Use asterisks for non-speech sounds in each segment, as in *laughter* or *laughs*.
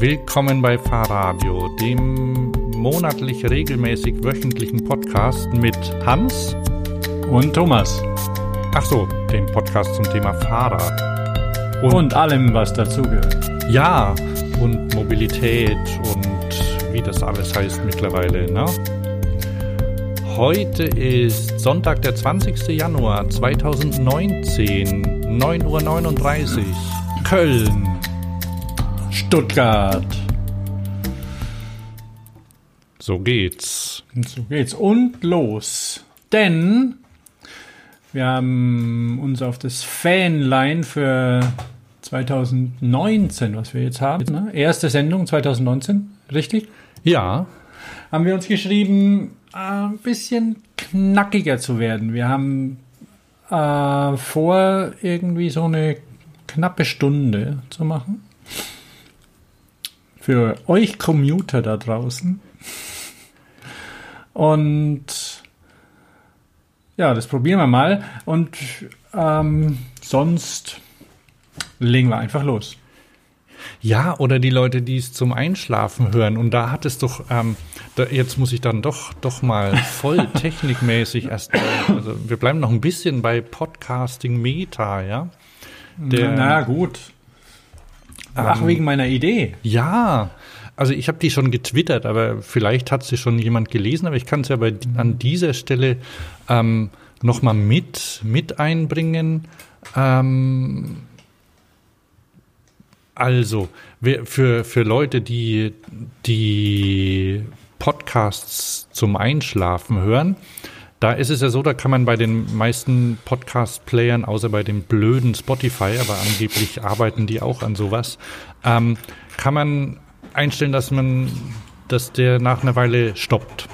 Willkommen bei Fahrradio, dem monatlich regelmäßig wöchentlichen Podcast mit Hans und Thomas. Ach so, dem Podcast zum Thema Fahrrad. Und, und allem, was dazugehört. Ja, und Mobilität und wie das alles heißt mittlerweile, ne? Heute ist Sonntag, der 20. Januar 2019, 9.39 Uhr, Köln. Stuttgart. So geht's. So geht's. Und los. Denn wir haben uns auf das Fanline für 2019, was wir jetzt haben, ne? erste Sendung 2019, richtig? Ja. Haben wir uns geschrieben, ein bisschen knackiger zu werden. Wir haben äh, vor, irgendwie so eine knappe Stunde zu machen. Für euch Commuter da draußen. Und ja, das probieren wir mal. Und ähm, sonst legen wir einfach los. Ja, oder die Leute, die es zum Einschlafen hören. Und da hat es doch, ähm, da, jetzt muss ich dann doch, doch mal voll *laughs* technikmäßig erst, also wir bleiben noch ein bisschen bei Podcasting Meta, ja? Der, na, gut. Ach, ähm, wegen meiner Idee. Ja, also ich habe die schon getwittert, aber vielleicht hat sie schon jemand gelesen, aber ich kann es ja bei, an dieser Stelle ähm, nochmal mit, mit einbringen. Ähm, also, für, für Leute, die die Podcasts zum Einschlafen hören, da ist es ja so, da kann man bei den meisten Podcast-Playern, außer bei dem blöden Spotify, aber angeblich arbeiten die auch an sowas, ähm, kann man einstellen, dass man, dass der nach einer Weile stoppt.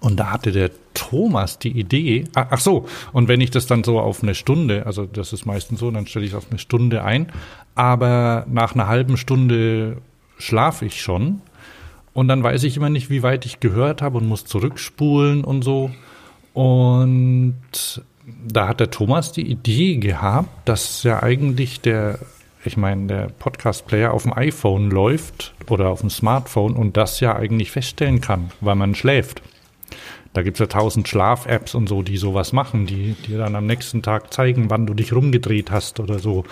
Und da hatte der Thomas die Idee, ach, ach so, und wenn ich das dann so auf eine Stunde, also das ist meistens so, dann stelle ich es auf eine Stunde ein, aber nach einer halben Stunde schlafe ich schon und dann weiß ich immer nicht, wie weit ich gehört habe und muss zurückspulen und so. Und da hat der Thomas die Idee gehabt, dass ja eigentlich der, ich meine, der Podcast-Player auf dem iPhone läuft oder auf dem Smartphone und das ja eigentlich feststellen kann, weil man schläft. Da gibt's ja tausend Schlaf-Apps und so, die sowas machen, die dir dann am nächsten Tag zeigen, wann du dich rumgedreht hast oder so.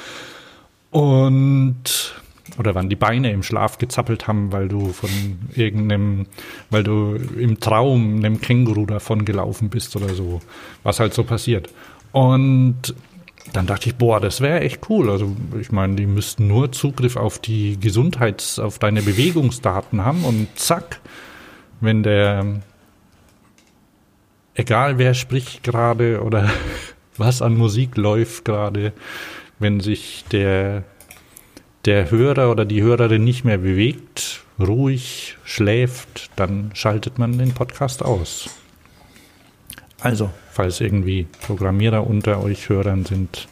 Und oder wann die Beine im Schlaf gezappelt haben, weil du von irgendeinem, weil du im Traum einem Känguru davon gelaufen bist oder so, was halt so passiert. Und dann dachte ich, boah, das wäre echt cool. Also ich meine, die müssten nur Zugriff auf die Gesundheits-, auf deine Bewegungsdaten haben und zack, wenn der, egal wer spricht gerade oder *laughs* was an Musik läuft gerade, wenn sich der, der Hörer oder die Hörerin nicht mehr bewegt, ruhig schläft, dann schaltet man den Podcast aus. Also, falls irgendwie Programmierer unter euch Hörern sind,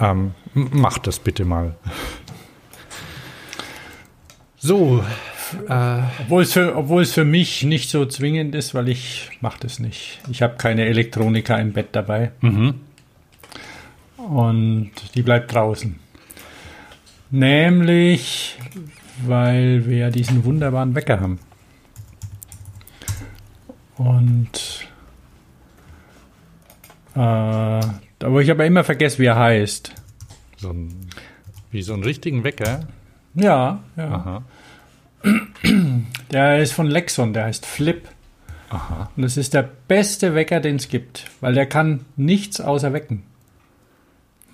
ähm, macht das bitte mal. So. Äh, obwohl, es für, obwohl es für mich nicht so zwingend ist, weil ich mache das nicht. Ich habe keine Elektroniker im Bett dabei. Mhm und die bleibt draußen. Nämlich, weil wir diesen wunderbaren Wecker haben. Und äh, wo ich aber immer vergesse, wie er heißt. So ein, wie so einen richtigen Wecker? Ja, ja. Aha. Der ist von Lexon, der heißt Flip. Aha. Und das ist der beste Wecker, den es gibt, weil der kann nichts außer wecken.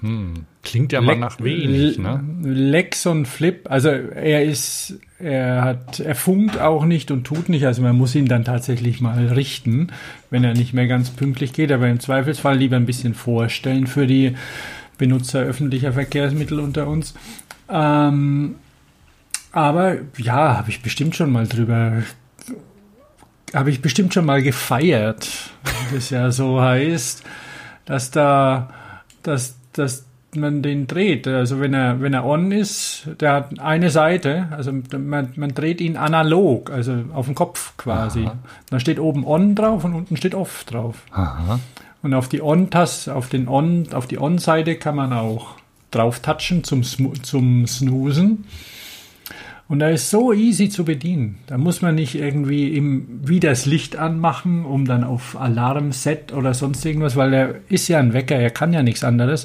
Hm. Klingt ja mal nach wenig, ne? Lex und Flip, also er ist, er hat, er funkt auch nicht und tut nicht, also man muss ihn dann tatsächlich mal richten, wenn er nicht mehr ganz pünktlich geht, aber im Zweifelsfall lieber ein bisschen vorstellen für die Benutzer öffentlicher Verkehrsmittel unter uns. Ähm, aber ja, habe ich bestimmt schon mal drüber, habe ich bestimmt schon mal gefeiert, das ja so heißt, dass da, dass dass man den dreht. Also wenn er, wenn er on ist, der hat eine Seite, also man, man dreht ihn analog, also auf dem Kopf quasi. Aha. Da steht oben on drauf und unten steht off drauf. Aha. Und auf die On-Taste, auf den On, auf die On-Seite kann man auch drauf touchen zum, zum Snoosen. Und er ist so easy zu bedienen. Da muss man nicht irgendwie im, wieder das Licht anmachen, um dann auf Alarm set oder sonst irgendwas, weil er ist ja ein Wecker, er kann ja nichts anderes.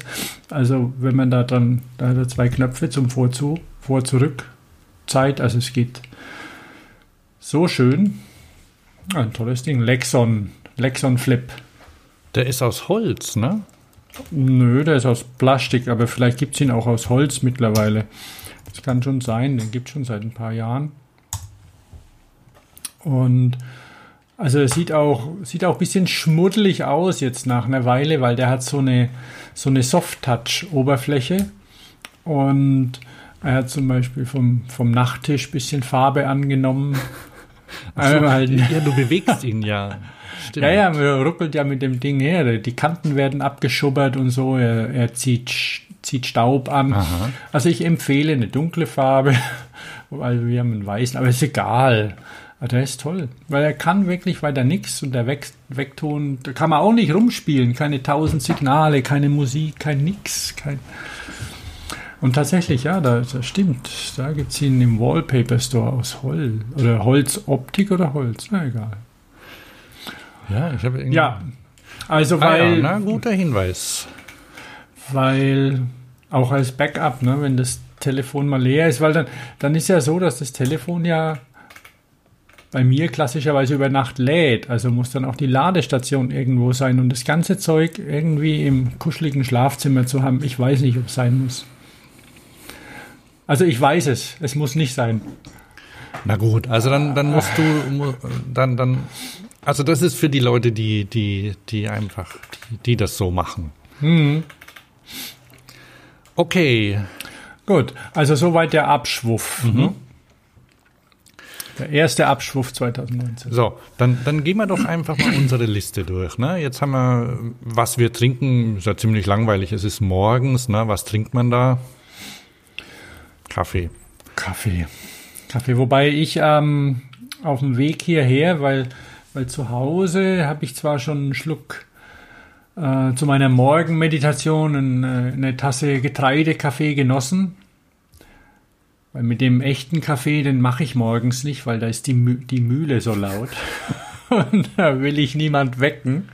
Also wenn man da dann, da hat er zwei Knöpfe zum Vorzu, Vor-Zurück Zeit, also es geht so schön. Ein tolles Ding. Lexon, Lexon Flip. Der ist aus Holz, ne? Nö, der ist aus Plastik, aber vielleicht gibt es ihn auch aus Holz mittlerweile. Das kann schon sein, den gibt es schon seit ein paar Jahren. Und also es sieht auch, sieht auch ein bisschen schmuddelig aus jetzt nach einer Weile, weil der hat so eine, so eine Soft-Touch-Oberfläche. Und er hat zum Beispiel vom, vom Nachttisch ein bisschen Farbe angenommen. So, halt, ja, du bewegst ihn ja. Stimmt. *laughs* Ja, ja, man ruckelt ja mit dem Ding her. Die Kanten werden abgeschubbert und so. Er, er zieht, zieht Staub an. Aha. Also ich empfehle eine dunkle Farbe, *laughs* weil wir haben einen weißen, aber ist egal. Der ist toll, weil er kann wirklich weiter nichts und der Weg, Wegton, da kann man auch nicht rumspielen. Keine tausend Signale, keine Musik, kein Nix, kein. Und tatsächlich, ja, das, das stimmt. Da gibt es ihn im Wallpaper Store aus Holz. Oder Holzoptik oder Holz, na egal. Ja, ich habe irgendwie. Ja, also weil. Ah, ja, na, guter Hinweis. Weil auch als Backup, ne, wenn das Telefon mal leer ist, weil dann, dann ist ja so, dass das Telefon ja bei mir klassischerweise über Nacht lädt. Also muss dann auch die Ladestation irgendwo sein und das ganze Zeug irgendwie im kuscheligen Schlafzimmer zu haben. Ich weiß nicht, ob es sein muss. Also ich weiß es. Es muss nicht sein. Na gut, also dann, dann musst du, dann, dann, also das ist für die Leute, die, die, die einfach, die, die das so machen. Mhm. Okay. Gut, also soweit der Abschwuff. Mhm. Ne? Der erste Abschwuff 2019. So, dann, dann gehen wir doch einfach mal unsere Liste durch. Ne? Jetzt haben wir, was wir trinken, ist ja ziemlich langweilig. Es ist morgens, ne? was trinkt man da? Kaffee. Kaffee. Kaffee. Wobei ich ähm, auf dem Weg hierher, weil, weil zu Hause habe ich zwar schon einen Schluck äh, zu meiner Morgenmeditation eine, eine Tasse Getreidekaffee genossen. Weil mit dem echten Kaffee, den mache ich morgens nicht, weil da ist die, Mü die Mühle so laut. *laughs* Und da will ich niemand wecken.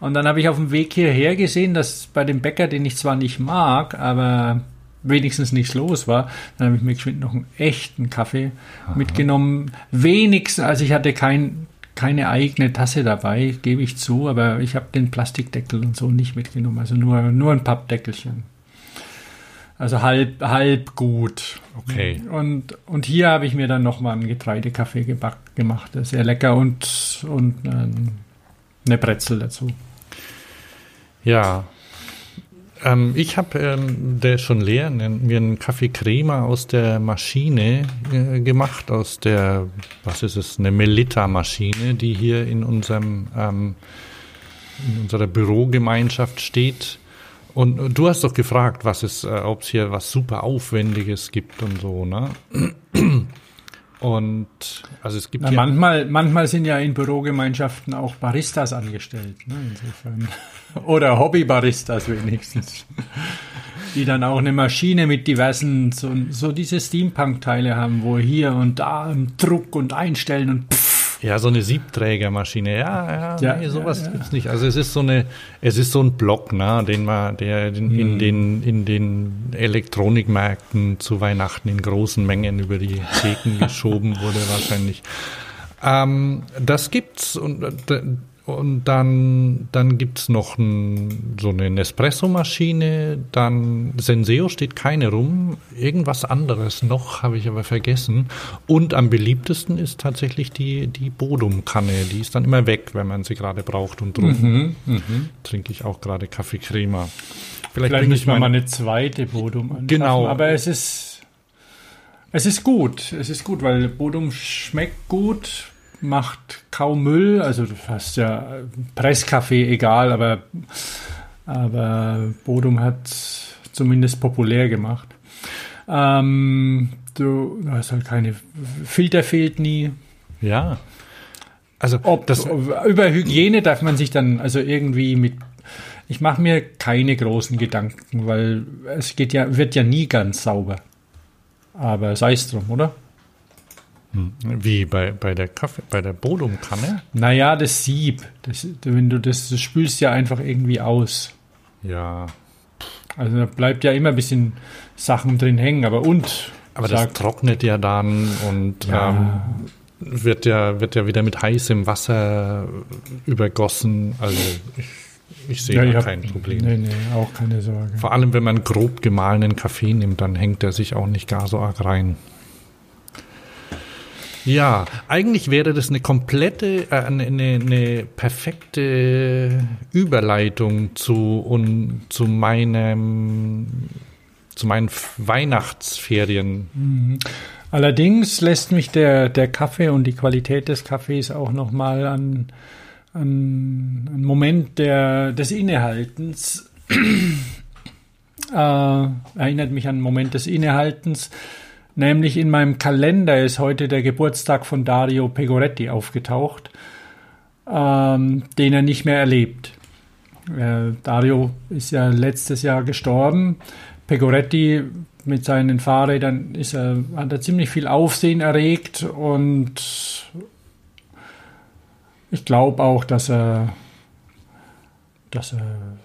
Und dann habe ich auf dem Weg hierher gesehen, dass bei dem Bäcker, den ich zwar nicht mag, aber wenigstens nichts los war, dann habe ich mir geschwind noch einen echten Kaffee Aha. mitgenommen. Wenigstens, also ich hatte kein, keine eigene Tasse dabei, gebe ich zu, aber ich habe den Plastikdeckel und so nicht mitgenommen, also nur, nur ein Pappdeckelchen. Also halb, halb gut. Okay. Und, und hier habe ich mir dann nochmal einen Getreidekaffee gebackt, gemacht. Sehr lecker und, und eine Brezel dazu. Ja, ähm, ich habe, ähm, der ist schon leer, mir einen Kaffee Crema aus der Maschine äh, gemacht, aus der, was ist es, eine Melitta-Maschine, die hier in unserem, ähm, in unserer Bürogemeinschaft steht. Und du hast doch gefragt, was es, äh, ob es hier was super Aufwendiges gibt und so, ne? Und also es gibt Na, ja manchmal, manchmal sind ja in Bürogemeinschaften auch Baristas angestellt, ne, insofern. *laughs* Oder Hobbybaristas wenigstens. Die dann auch eine Maschine mit diversen, so, so diese Steampunk-Teile haben, wo hier und da Druck und Einstellen und pff, ja, so eine Siebträgermaschine. Ja, ja, ja nee, sowas ja, ja. gibt's nicht. Also es ist so eine, es ist so ein Block, ne, den man, der in, hm. in den in den Elektronikmärkten zu Weihnachten in großen Mengen über die Theken *laughs* geschoben wurde wahrscheinlich. Ähm, das gibt's und äh, und dann, dann gibt's noch ein, so eine Nespresso-Maschine, dann Senseo steht keine rum, irgendwas anderes noch, habe ich aber vergessen. Und am beliebtesten ist tatsächlich die, die Bodum-Kanne, die ist dann immer weg, wenn man sie gerade braucht. Und drum mhm, mh. trinke ich auch gerade Kaffee Crema. Vielleicht, Vielleicht müssen wir mal eine zweite Bodum anschaffen. Genau. Aber es ist, es ist gut, es ist gut, weil Bodum schmeckt gut, macht kaum Müll. Also du hast ja Presskaffee, egal, aber, aber Bodum hat zumindest populär gemacht. Ähm, du, du hast halt keine Filter fehlt nie. Ja. Also Ob, das, über Hygiene darf man sich dann also irgendwie mit ich mache mir keine großen Gedanken, weil es geht ja wird ja nie ganz sauber. Aber sei es drum, oder? Wie bei, bei der Kaffee, bei der Bodumkanne? Naja, das Sieb. Das, wenn du das, das spülst ja einfach irgendwie aus. Ja. Also da bleibt ja immer ein bisschen Sachen drin hängen, aber und. Aber das trocknet ja dann und Ja. ähm, wird ja, wird ja wieder mit heißem Wasser übergossen. Also ich, ich sehe ja, da hab- kein Problem. Nee, nee, auch keine Sorge. Vor allem, wenn man grob gemahlenen Kaffee nimmt, dann hängt er sich auch nicht gar so arg rein. Ja, eigentlich wäre das eine komplette, äh, eine, eine, perfekte Überleitung zu, und, zu meinem, zu meinen Weihnachtsferien. Allerdings lässt mich der, der Kaffee und die Qualität des Kaffees auch nochmal an, an einen Moment der, des Innehaltens, *clears throat* äh, erinnert mich an einen Moment des Innehaltens, nämlich in meinem Kalender ist heute der Geburtstag von Dario Pegoretti aufgetaucht, ähm, den er nicht mehr erlebt. Äh, Dario ist ja letztes Jahr gestorben. Pegoretti mit seinen Fahrrädern ist er, hat er ziemlich viel Aufsehen erregt und ich glaube auch, dass er, dass er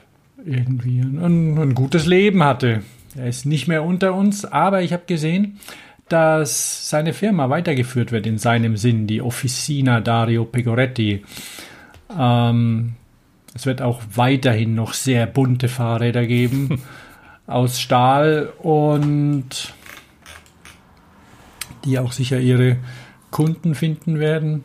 irgendwie ein, ein gutes Leben hatte. Er ist nicht mehr unter uns, aber ich habe gesehen, dass seine Firma weitergeführt wird in seinem Sinn, die Officina Dario Pegoretti. Ähm, es wird auch weiterhin noch sehr bunte Fahrräder geben aus Stahl und die auch sicher ihre Kunden finden werden.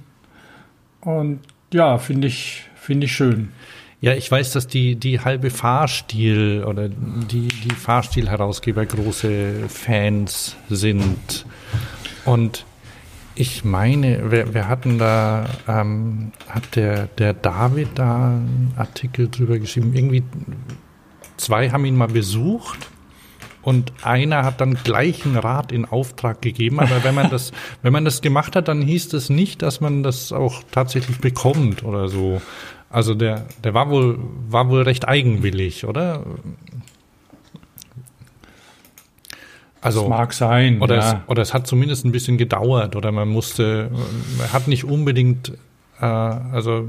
Und ja, finde ich, finde ich schön. Ja, ich weiß, dass die, die halbe Fahrstil oder die, die Fahrstil-Herausgeber große Fans sind. Und ich meine, wir, wir hatten da, ähm, hat der, der David da einen Artikel drüber geschrieben. Irgendwie zwei haben ihn mal besucht und einer hat dann gleich ein Rad in Auftrag gegeben. Aber wenn man das, *laughs* wenn man das gemacht hat, dann hieß das nicht, dass man das auch tatsächlich bekommt oder so. Also der, der war wohl, war wohl recht eigenwillig, oder? Das Also, mag sein. oder, ja. es, oder es hat zumindest ein bisschen gedauert oder man musste, man hat nicht unbedingt, äh, also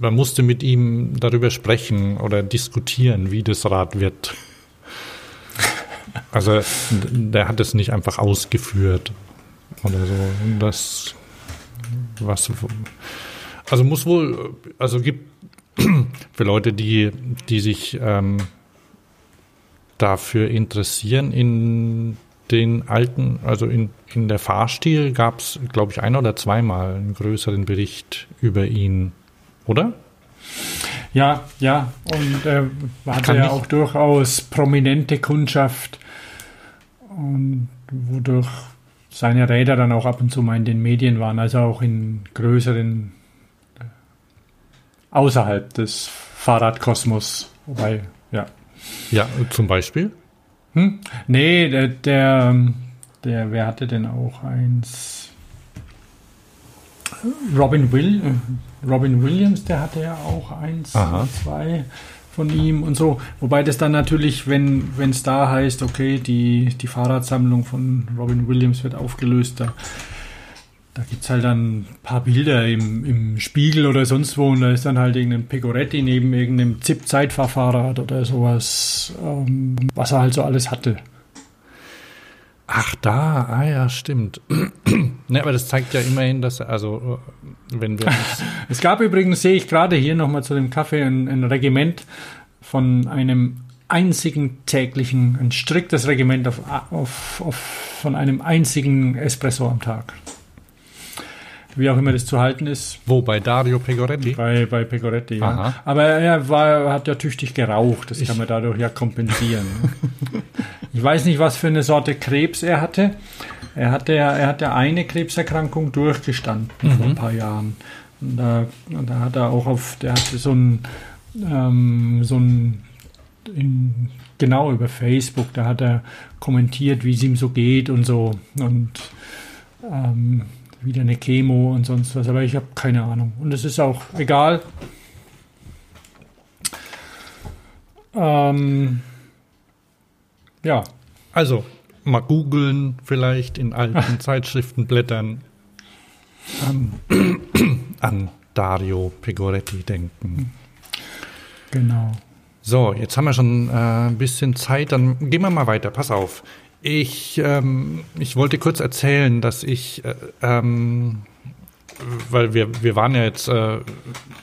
man musste mit ihm darüber sprechen oder diskutieren, wie das Rad wird. *laughs* Also der hat es nicht einfach ausgeführt oder so. Das was also muss wohl, also gibt *clears throat* für Leute, die, die sich ähm, dafür interessieren, in den alten, also in, in der Fahrstil gab es, glaube ich, ein oder zweimal einen größeren Bericht über ihn, oder? Ja, ja, und äh, hatte ja auch durchaus prominente Kundschaft und wodurch seine Räder dann auch ab und zu mal in den Medien waren, also auch in größeren außerhalb des Fahrradkosmos. Wobei, ja. Ja, zum Beispiel. Hm? Nee, der, der, ähm, der, wer hatte denn auch eins? Robin Will, äh, Robin Williams, der hatte ja auch eins, Aha. zwei von ihm und so. Wobei das dann natürlich, wenn es da heißt, okay, die, die Fahrradsammlung von Robin Williams wird aufgelöst, da, da gibt es halt dann ein paar Bilder im, im Spiegel oder sonst wo und da ist dann halt irgendein Pegoretti neben irgendeinem ZIP-Zeitfahrfahrrad oder sowas, ähm, was er halt so alles hatte. Ach, da, ah ja, stimmt. *clears throat* ne, aber das zeigt ja immerhin, dass, er- also, wenn wir *laughs* Es gab übrigens, sehe ich gerade hier nochmal zu dem Kaffee, ein, ein Regiment von einem einzigen täglichen, ein striktes Regiment auf, auf, auf, von einem einzigen Espresso am Tag. Wie auch immer das zu halten ist wo, bei Dario Pegoretti? bei, bei Pegoretti. Ja. Aha. Aber er war, hat ja tüchtig geraucht, das kann man dadurch ja kompensieren. *laughs* ich weiß nicht, was für eine Sorte Krebs er hatte. Er hatte er hat ja eine Krebserkrankung durchgestanden vor ein paar Jahren. Und da, da hat er auch auf, der hatte so ein, ähm, so ein, in, genau über Facebook, da hat er kommentiert, wie es ihm so geht und so. Und ähm, wieder eine Chemo und sonst was, aber ich habe keine Ahnung. Und es ist auch egal. Ähm, ja, Also, mal googeln, vielleicht in alten *laughs* Zeitschriften blättern, an, *clears throat* an Dario Pegoretti denken. Genau. So, jetzt haben wir schon äh, ein bisschen Zeit, dann gehen wir mal weiter. Pass auf. Ich, ähm, ich wollte kurz erzählen, dass ich, äh, ähm, weil wir, wir waren ja jetzt äh,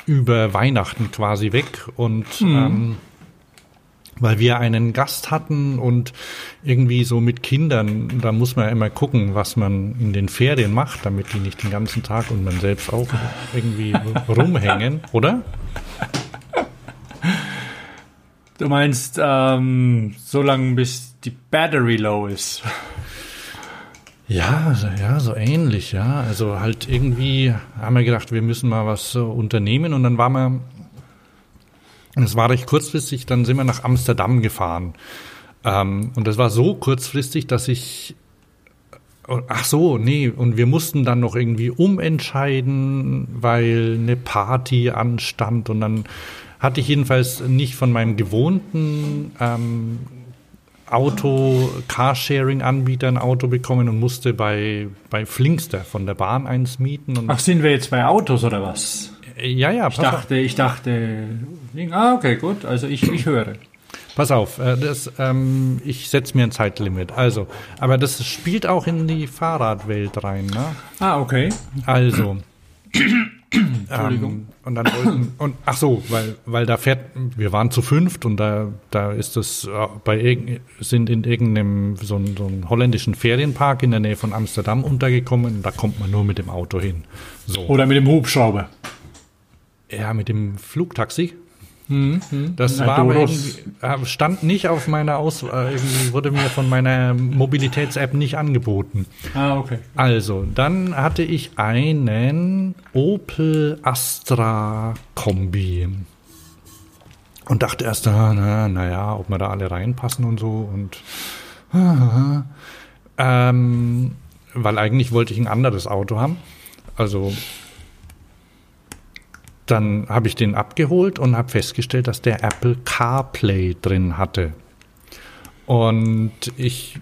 über Weihnachten quasi weg und ähm, weil wir einen Gast hatten und irgendwie so mit Kindern, da muss man ja immer gucken, was man in den Ferien macht, damit die nicht den ganzen Tag und man selbst auch *laughs* irgendwie rumhängen, oder? Du meinst, ähm, so lange bis die Battery low ist. Ja, so, ja, so ähnlich, ja. Also halt irgendwie haben wir gedacht, wir müssen mal was äh, unternehmen und dann waren wir, das war recht kurzfristig, dann sind wir nach Amsterdam gefahren. Ähm, und das war so kurzfristig, dass ich, oh, ach so, nee, und wir mussten dann noch irgendwie umentscheiden, weil eine Party anstand und dann hatte ich jedenfalls nicht von meinem gewohnten ähm, Auto, Carsharing-Anbieter ein Auto bekommen und musste bei, bei Flinkster von der Bahn eins mieten. Ach, sind wir jetzt bei Autos oder was? ja, ja, Ich pass auf. dachte, ich dachte, ah, okay, gut, also ich, ich höre. Pass auf, äh, das, ähm, ich setze mir ein Zeitlimit. Also, aber das spielt auch in die Fahrradwelt rein. Ne? Ah, okay. Also. *clears throat* Entschuldigung. Ähm, und dann wollten, *clears throat* und ach so, weil, weil da fährt, wir waren zu fünft und da, da ist das äh, bei sind in irgendeinem so, einem- so einem holländischen Ferienpark in der Nähe von Amsterdam untergekommen und da kommt man nur mit dem Auto hin. So. Oder mit dem Hubschrauber. Ja, mit dem Flugtaxi. Hm, Das Na, war irgendwie- äh, stand nicht auf meiner Aus, äh, wurde mir von meiner Mobilitäts-App nicht angeboten. Ah, okay. Also, dann hatte ich einen Opel Astra Kombi. Und dachte erst, ah, na, naja, ob wir da alle reinpassen und so. Und *laughs* ähm, weil eigentlich wollte ich ein anderes Auto haben. Also dann habe ich den abgeholt und habe festgestellt, dass der Apple CarPlay drin hatte. Und ich,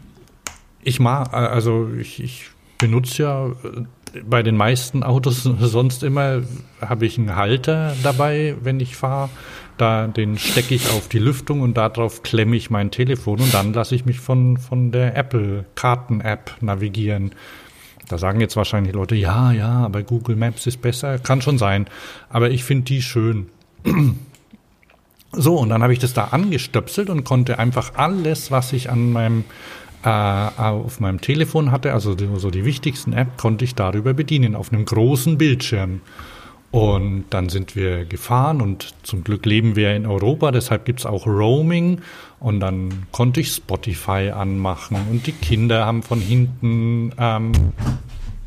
ich mag, also ich, ich benutze ja äh, bei den meisten Autos *laughs* sonst immer, habe ich einen Halter dabei, wenn ich fahre. Da, den stecke ich auf die Lüftung und darauf klemme ich mein Telefon und dann lasse ich mich von, von der Apple Karten-App navigieren. Da sagen jetzt wahrscheinlich Leute, ja, ja, aber Google Maps ist besser. Kann schon sein. Aber ich finde die schön. So, und dann habe ich das da angestöpselt und konnte einfach alles, was ich an meinem äh, auf meinem Telefon hatte, also so die wichtigsten App, konnte ich darüber bedienen, auf einem großen Bildschirm. Und dann sind wir gefahren und zum Glück leben wir in Europa, deshalb gibt's auch Roaming. Und dann konnte ich Spotify anmachen und die Kinder haben von hinten ähm,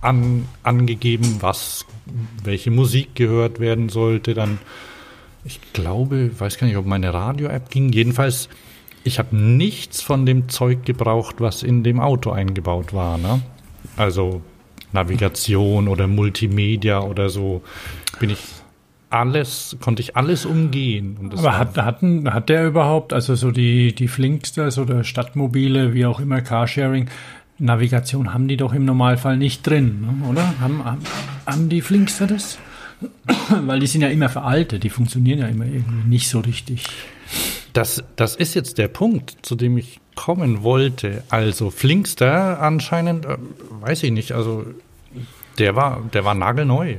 an, angegeben, was, welche Musik gehört werden sollte. Dann, ich glaube, weiß gar nicht, ob meine Radio-App ging. Jedenfalls, ich habe nichts von dem Zeug gebraucht, was in dem Auto eingebaut war. Ne? Also Navigation oder Multimedia oder so. Bin ich alles, konnte ich alles umgehen. Aber hat, hatten, hat der überhaupt, also so die, die Flinksters oder Stadtmobile, wie auch immer, Carsharing, Navigation haben die doch im Normalfall nicht drin, ne? oder? Haben, haben, haben die Flinkster das? *coughs* Weil die sind ja immer veraltet, die funktionieren ja immer irgendwie nicht so richtig. Das, das ist jetzt der Punkt, zu dem ich kommen wollte. Also Flinkster anscheinend, äh, weiß ich nicht, also der war, der war nagelneu.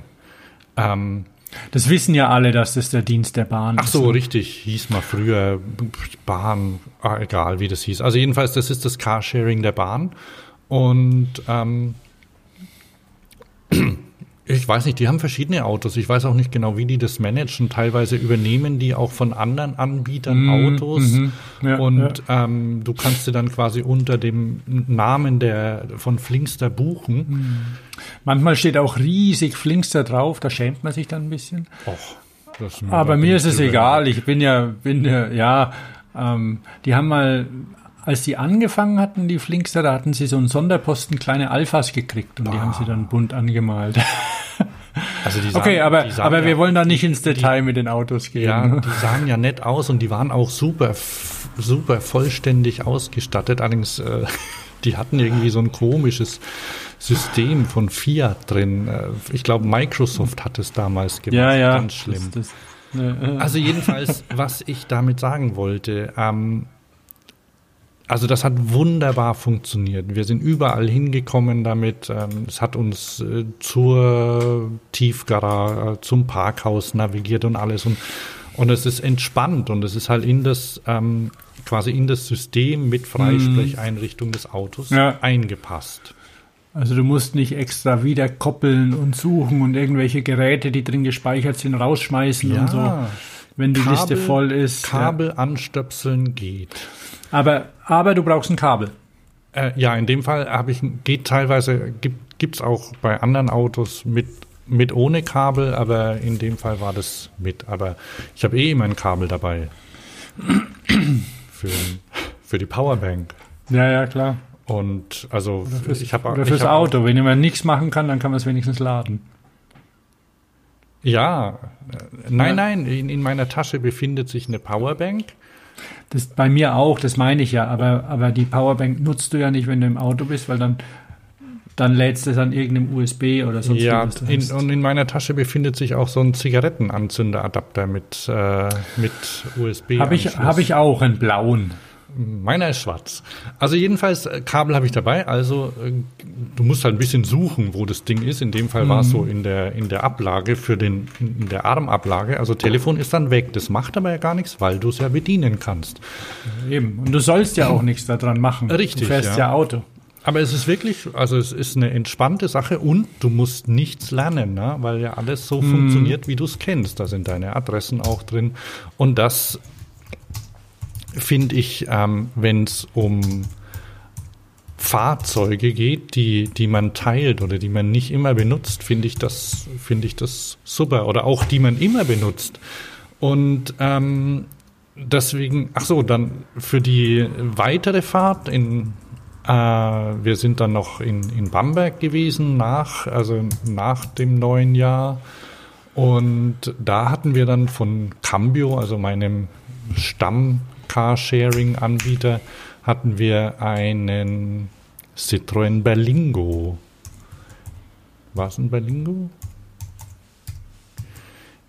Ähm, Das wissen ja alle, dass das der Dienst der Bahn ach ist. so, richtig, hieß mal früher Bahn, ah, egal wie das hieß. Also jedenfalls, das ist das Carsharing der Bahn. Und ähm, ich weiß nicht, die haben verschiedene Autos. Ich weiß auch nicht genau, wie die das managen. Teilweise übernehmen die auch von anderen Anbietern Autos. mhm. Ja, und Ähm, du kannst sie dann quasi unter dem Namen der von Flinkster buchen. Manchmal steht auch riesig Flinkster drauf, da schämt man sich dann ein bisschen. Och, Aber mir ist es egal. Ich bin ja, bin ja, ja, ähm, die haben mal, als die angefangen hatten, die Flinkster, da hatten sie so einen Sonderposten kleine Alphas gekriegt und die haben sie dann bunt angemalt. *laughs* Also die Okay, sahen- aber, die aber ja, wir wollen da nicht ins Detail mit den Autos gehen. Ja, ne? die sahen ja nett aus und die waren auch super, super vollständig ausgestattet. Allerdings, äh, *laughs* die hatten irgendwie so ein komisches System von Fiat drin. Äh, ich glaube, Microsoft hat es damals gemacht. Ja, ja. Ganz schlimm. Das, das, ne, äh. Also jedenfalls, *laughs* was ich damit sagen wollte, ähm, also das hat wunderbar funktioniert. Wir sind überall hingekommen damit. Ähm, es hat uns äh, zur Tiefgarage, zum Parkhaus navigiert und alles. Und, und es ist entspannt und es ist halt in das ähm, quasi in das System mit Freisprecheinrichtung des Autos ja. eingepasst. Also du musst nicht extra wieder koppeln und suchen und irgendwelche Geräte, die drin gespeichert sind, rausschmeißen ja. und so, wenn die Kabel, Liste voll ist. Kabel ja. anstöpseln geht. Aber, aber du brauchst ein Kabel. Äh, ja, in dem Fall habe ich, geht teilweise, gibt es auch bei anderen Autos mit, mit ohne Kabel, aber in dem Fall war das mit. Aber ich habe eh immer ein Kabel dabei. für, für die Powerbank. Ja, ja, klar. Und also oder fürs, ich habe oder fürs hab Auto. Wenn jemand nichts machen kann, dann kann man es wenigstens laden. Ja, nein, ja. nein, in, in meiner Tasche befindet sich eine Powerbank. Das bei mir auch, das meine ich ja, aber, aber die Powerbank nutzt du ja nicht, wenn du im Auto bist, weil dann, dann lädst du es an irgendeinem USB oder sonst ja, was. Ja, und in meiner Tasche befindet sich auch so ein Zigarettenanzünderadapter mit, äh, mit USB. Habe ich, hab ich auch, einen blauen. Meiner ist schwarz. Also jedenfalls, äh, Kabel habe ich dabei. Also äh, du musst halt ein bisschen suchen, wo das Ding ist. In dem Fall mhm. war es so in der, in der Ablage für den, in der Armablage. Also Telefon ist dann weg. Das macht aber ja gar nichts, weil du es ja bedienen kannst. Eben. Und du sollst ja auch nichts daran machen. Richtig. Du fährst ja, ja Auto. Aber es ist wirklich, also es ist eine entspannte Sache und du musst nichts lernen, ne? weil ja alles so mm. funktioniert, wie du es kennst. Da sind deine Adressen auch drin. Und das finde ich, ähm, wenn es um Fahrzeuge geht, die, die man teilt oder die man nicht immer benutzt, finde ich das, finde ich das super. Oder auch die man immer benutzt. Und ähm, deswegen, ach so, dann für die weitere Fahrt in äh, wir sind dann noch in, in Bamberg gewesen nach, also nach dem neuen Jahr. Und da hatten wir dann von Cambio, also meinem Stamm Carsharing-Anbieter hatten wir einen Citroën Berlingo. War es ein Berlingo?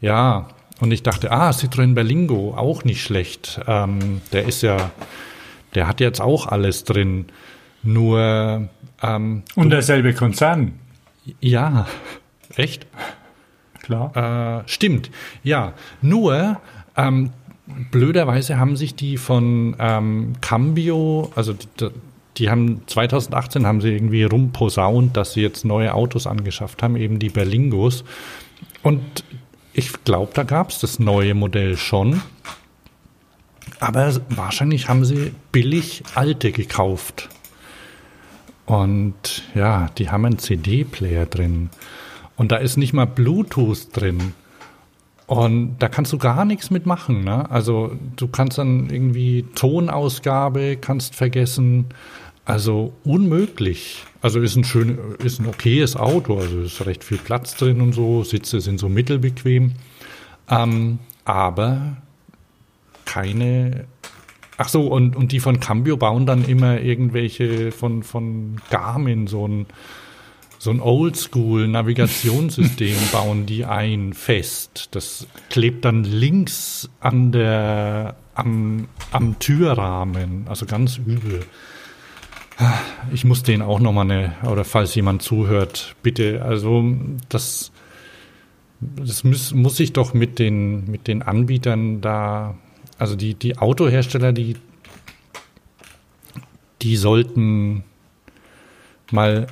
Ja, und ich dachte, ah, Citroën Berlingo, auch nicht schlecht. Ähm, der ist ja, der hat jetzt auch alles drin. Nur. Ähm, und derselbe Konzern. Ja, echt? Klar. Äh, stimmt, ja. Nur, ähm, blöderweise haben sich die von ähm, Cambio, also die, die, haben 2018 haben sie irgendwie rumposaunt, dass sie jetzt neue Autos angeschafft haben, eben die Berlingos. Und ich glaube, da gab es das neue Modell schon. Aber wahrscheinlich haben sie billig alte gekauft. Und ja, die haben einen CD-Player drin. Und da ist nicht mal Bluetooth drin. Und da kannst du gar nichts mitmachen. Ne? Also du kannst dann irgendwie Tonausgabe, kannst vergessen. Also unmöglich. Also ist ein schön, ist ein okayes Auto, also ist recht viel Platz drin und so, Sitze sind so mittelbequem. Ähm, aber keine. Ach so, und, und die von Cambio bauen dann immer irgendwelche von, von Garmin so ein so ein Oldschool-Navigationssystem *laughs* bauen die ein fest. Das klebt dann links an der, am, am Türrahmen, also ganz übel. Ich muss den auch nochmal eine, oder falls jemand zuhört, bitte, also das, das muss, muss ich doch mit den, mit den Anbietern da, also die, die Autohersteller, die, die sollten mal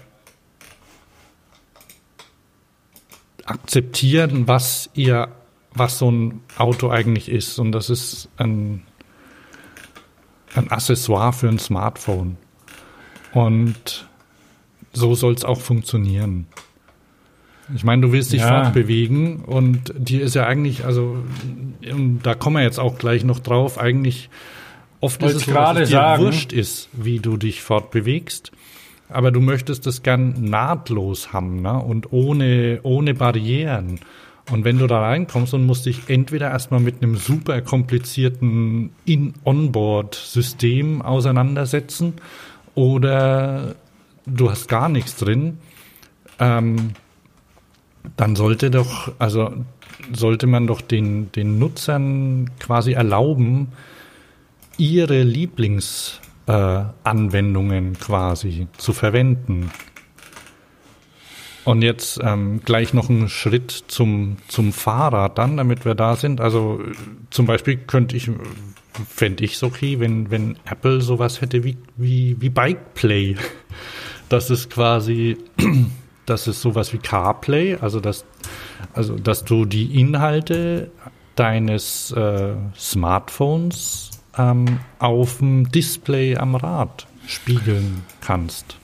akzeptieren, was ihr, was so ein Auto eigentlich ist. Und das ist ein, ein Accessoire für ein Smartphone. Und so soll es auch funktionieren. Ich meine, du willst dich ja. fortbewegen und dir ist ja eigentlich, also da kommen wir jetzt auch gleich noch drauf, eigentlich oft ist es so, dass es dir sagen. wurscht ist, wie du dich fortbewegst aber du möchtest das gern nahtlos haben ne? und ohne, ohne Barrieren. Und wenn du da reinkommst und musst dich entweder erstmal mit einem super komplizierten In-Onboard-System auseinandersetzen oder du hast gar nichts drin, ähm, dann sollte doch, also sollte man doch den, den Nutzern quasi erlauben, ihre Lieblingsanwendungen äh, quasi zu verwenden. Und jetzt ähm, gleich noch einen Schritt zum, zum Fahrrad dann, damit wir da sind. Also zum Beispiel könnte ich, fände ich es okay, wenn, wenn Apple sowas hätte wie, wie, wie Bike Play. Das ist quasi, *clears throat* das ist sowas wie CarPlay, also dass, also dass du die Inhalte deines äh, Smartphones ähm, auf dem Display am Rad spiegeln kannst.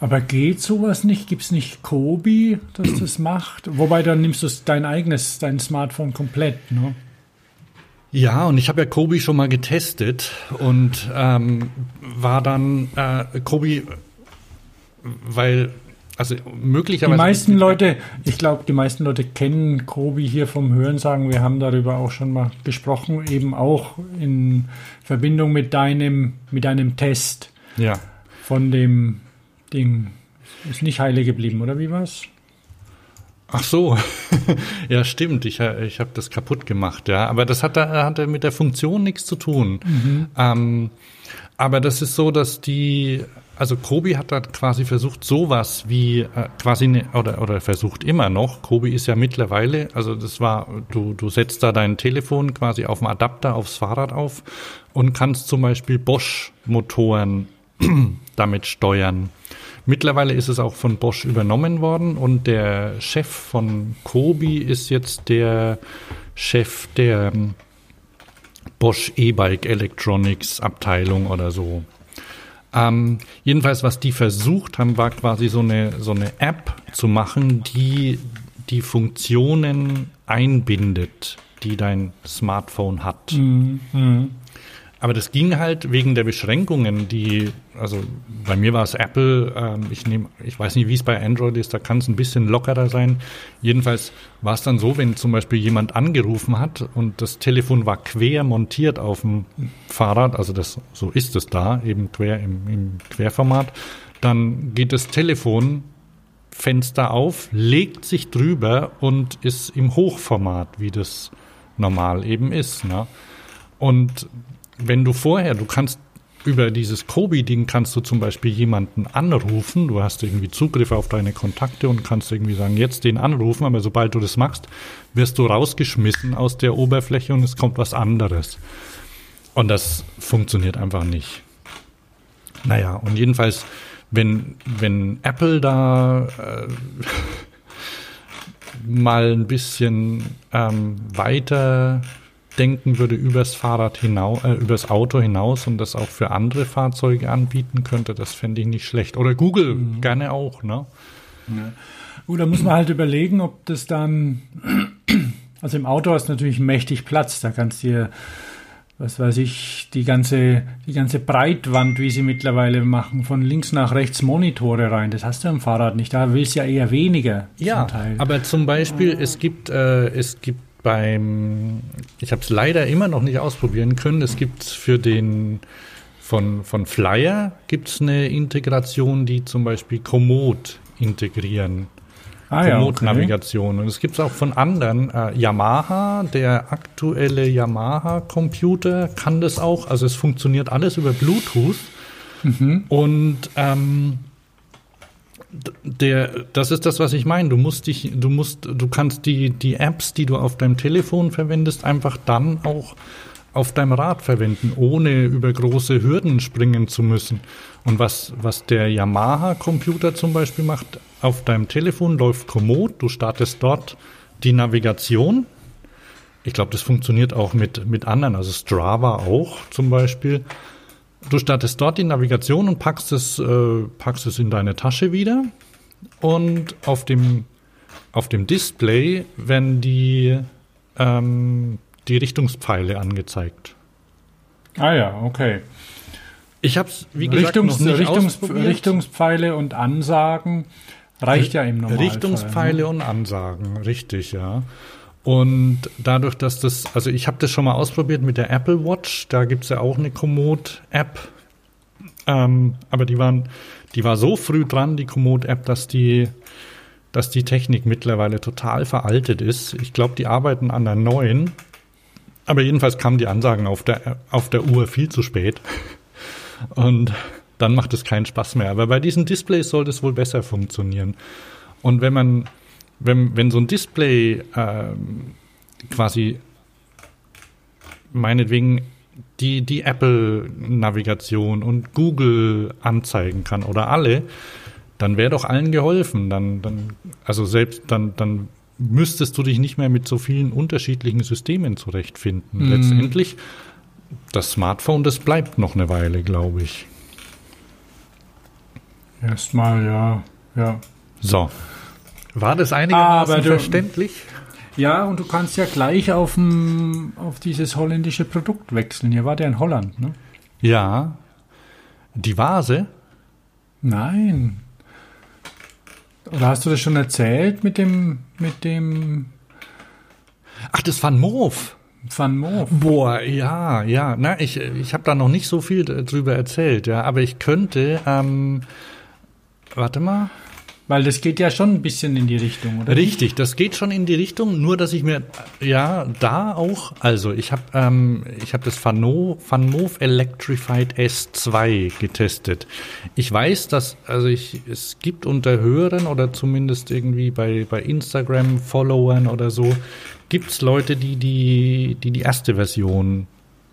Aber geht sowas nicht? Gibt es nicht Kobi, das das *clears throat* macht? Wobei dann nimmst du dein eigenes, dein Smartphone komplett, ne? Ja, und ich habe ja Kobi schon mal getestet und ähm, war dann äh, Kobi, weil also möglicherweise. Die meisten Leute, ich glaube, die meisten Leute kennen Kobi hier vom Hörensagen. Wir haben darüber auch schon mal gesprochen, eben auch in Verbindung mit deinem, mit deinem Test. Ja. Von dem Ding. Ist nicht heile geblieben, oder wie war's? Ach so, *laughs* ja stimmt, ich, ich habe das kaputt gemacht, ja, aber das hat, hatte mit der Funktion nichts zu tun. Mhm. Ähm, aber das ist so, dass die, also Kobi hat da quasi versucht, sowas wie äh, quasi ne, oder oder versucht immer noch. Kobi ist ja mittlerweile, also das war, du du setzt da dein Telefon quasi auf dem Adapter aufs Fahrrad auf und kannst zum Beispiel Bosch Motoren *clears throat* damit steuern. Mittlerweile ist es auch von Bosch übernommen worden und der Chef von Kobi ist jetzt der Chef der ähm, Bosch E-Bike Electronics Abteilung oder so. Ähm, jedenfalls, was die versucht haben, war quasi so eine, so eine App zu machen, die die Funktionen einbindet, die dein Smartphone hat. Mhm. Aber das ging halt wegen der Beschränkungen, die, also bei mir war es Apple, ähm, ich nehme, ich weiß nicht, wie es bei Android ist, da kann es ein bisschen lockerer sein. Jedenfalls war es dann so, wenn zum Beispiel jemand angerufen hat und das Telefon war quer montiert auf dem Fahrrad, also das, so ist es da, eben quer im, im Querformat, dann geht das Telefon Fenster auf, legt sich drüber und ist im Hochformat, wie das normal eben ist. Ne? Und wenn du vorher, du kannst über dieses Kobi-Ding kannst du zum Beispiel jemanden anrufen. Du hast irgendwie Zugriff auf deine Kontakte und kannst irgendwie sagen, jetzt den anrufen, aber sobald du das machst, wirst du rausgeschmissen aus der Oberfläche und es kommt was anderes. Und das funktioniert einfach nicht. Naja, und jedenfalls, wenn, wenn Apple da äh, *laughs* mal ein bisschen ähm, weiter denken würde übers Fahrrad hinaus, äh, übers Auto hinaus und das auch für andere Fahrzeuge anbieten könnte, das fände ich nicht schlecht. Oder Google mhm. gerne auch, ne? Ja. Gut, da muss man halt überlegen, ob das dann, *clears throat* also im Auto hast du natürlich mächtig Platz, da kannst du dir, was weiß ich, die ganze, die ganze Breitwand, wie sie mittlerweile machen, von links nach rechts Monitore rein. Das hast du im Fahrrad nicht. Da willst du ja eher weniger. Ja, aber zum Beispiel, es gibt, äh, es gibt beim, ich habe es leider immer noch nicht ausprobieren können. Es gibt für den von, von Flyer gibt es eine Integration, die zum Beispiel Komoot integrieren. Ah, Komoot-Navigation. Okay. Und es gibt es auch von anderen. Äh, Yamaha, der aktuelle Yamaha-Computer kann das auch. Also es funktioniert alles über Bluetooth. Mhm. Und ähm, der, das ist das, was ich meine. Du musst dich, du musst, du kannst die, die Apps, die du auf deinem Telefon verwendest, einfach dann auch auf deinem Rad verwenden, ohne über große Hürden springen zu müssen. Und was, was der Yamaha-Computer zum Beispiel macht, auf deinem Telefon läuft Komoot, du startest dort die Navigation. Ich glaube, das funktioniert auch mit, mit anderen, also Strava auch zum Beispiel. Du startest dort die Navigation und packst es, äh, packst es in deine Tasche wieder. Und auf dem, auf dem Display werden die, ähm, die Richtungspfeile angezeigt. Ah ja, okay. Ich habe es, wie gesagt, Richtungs, noch nicht Richtungs, Richtungspfeile und Ansagen reicht ja im Normalfall. Richtungspfeile ne? und Ansagen, richtig, ja. Und dadurch, dass das, also ich habe das schon mal ausprobiert mit der Apple Watch, da gibt es ja auch eine Komoot-App. Ähm, aber die waren, die war so früh dran, die Komoot-App, dass die, dass die Technik mittlerweile total veraltet ist. Ich glaube, die arbeiten an der neuen. Aber jedenfalls kamen die Ansagen auf der, auf der Uhr viel zu spät. *laughs* Und dann macht es keinen Spaß mehr. Aber bei diesen Displays sollte es wohl besser funktionieren. Und wenn man, wenn, wenn so ein Display ähm, quasi meinetwegen die, die Apple-Navigation und Google anzeigen kann oder alle, dann wäre doch allen geholfen. Dann, dann, also selbst dann, dann müsstest du dich nicht mehr mit so vielen unterschiedlichen Systemen zurechtfinden. Mm. Letztendlich, das Smartphone, das bleibt noch eine Weile, glaube ich. Erstmal, ja, ja. So. War das einigermaßen verständlich? Ja, und du kannst ja gleich auf, auf dieses holländische Produkt wechseln. Hier war der in Holland, ne? Ja. Die Vase? Nein. Oder hast du das schon erzählt mit dem, mit dem. Ach, das Van Moof. Van Moof. Boah, ja, ja. Na, ich, ich habe da noch nicht so viel drüber erzählt, ja. Aber ich könnte, ähm, warte mal. Weil das geht ja schon ein bisschen in die Richtung, oder? Richtig, das geht schon in die Richtung, nur dass ich mir, ja, da auch, also ich habe ähm, ich hab das Fano, Fanmove Electrified S2 getestet. Ich weiß, dass, also ich, es gibt unter Hörern oder zumindest irgendwie bei, bei Instagram-Followern oder so, gibt's Leute, die die, die die erste Version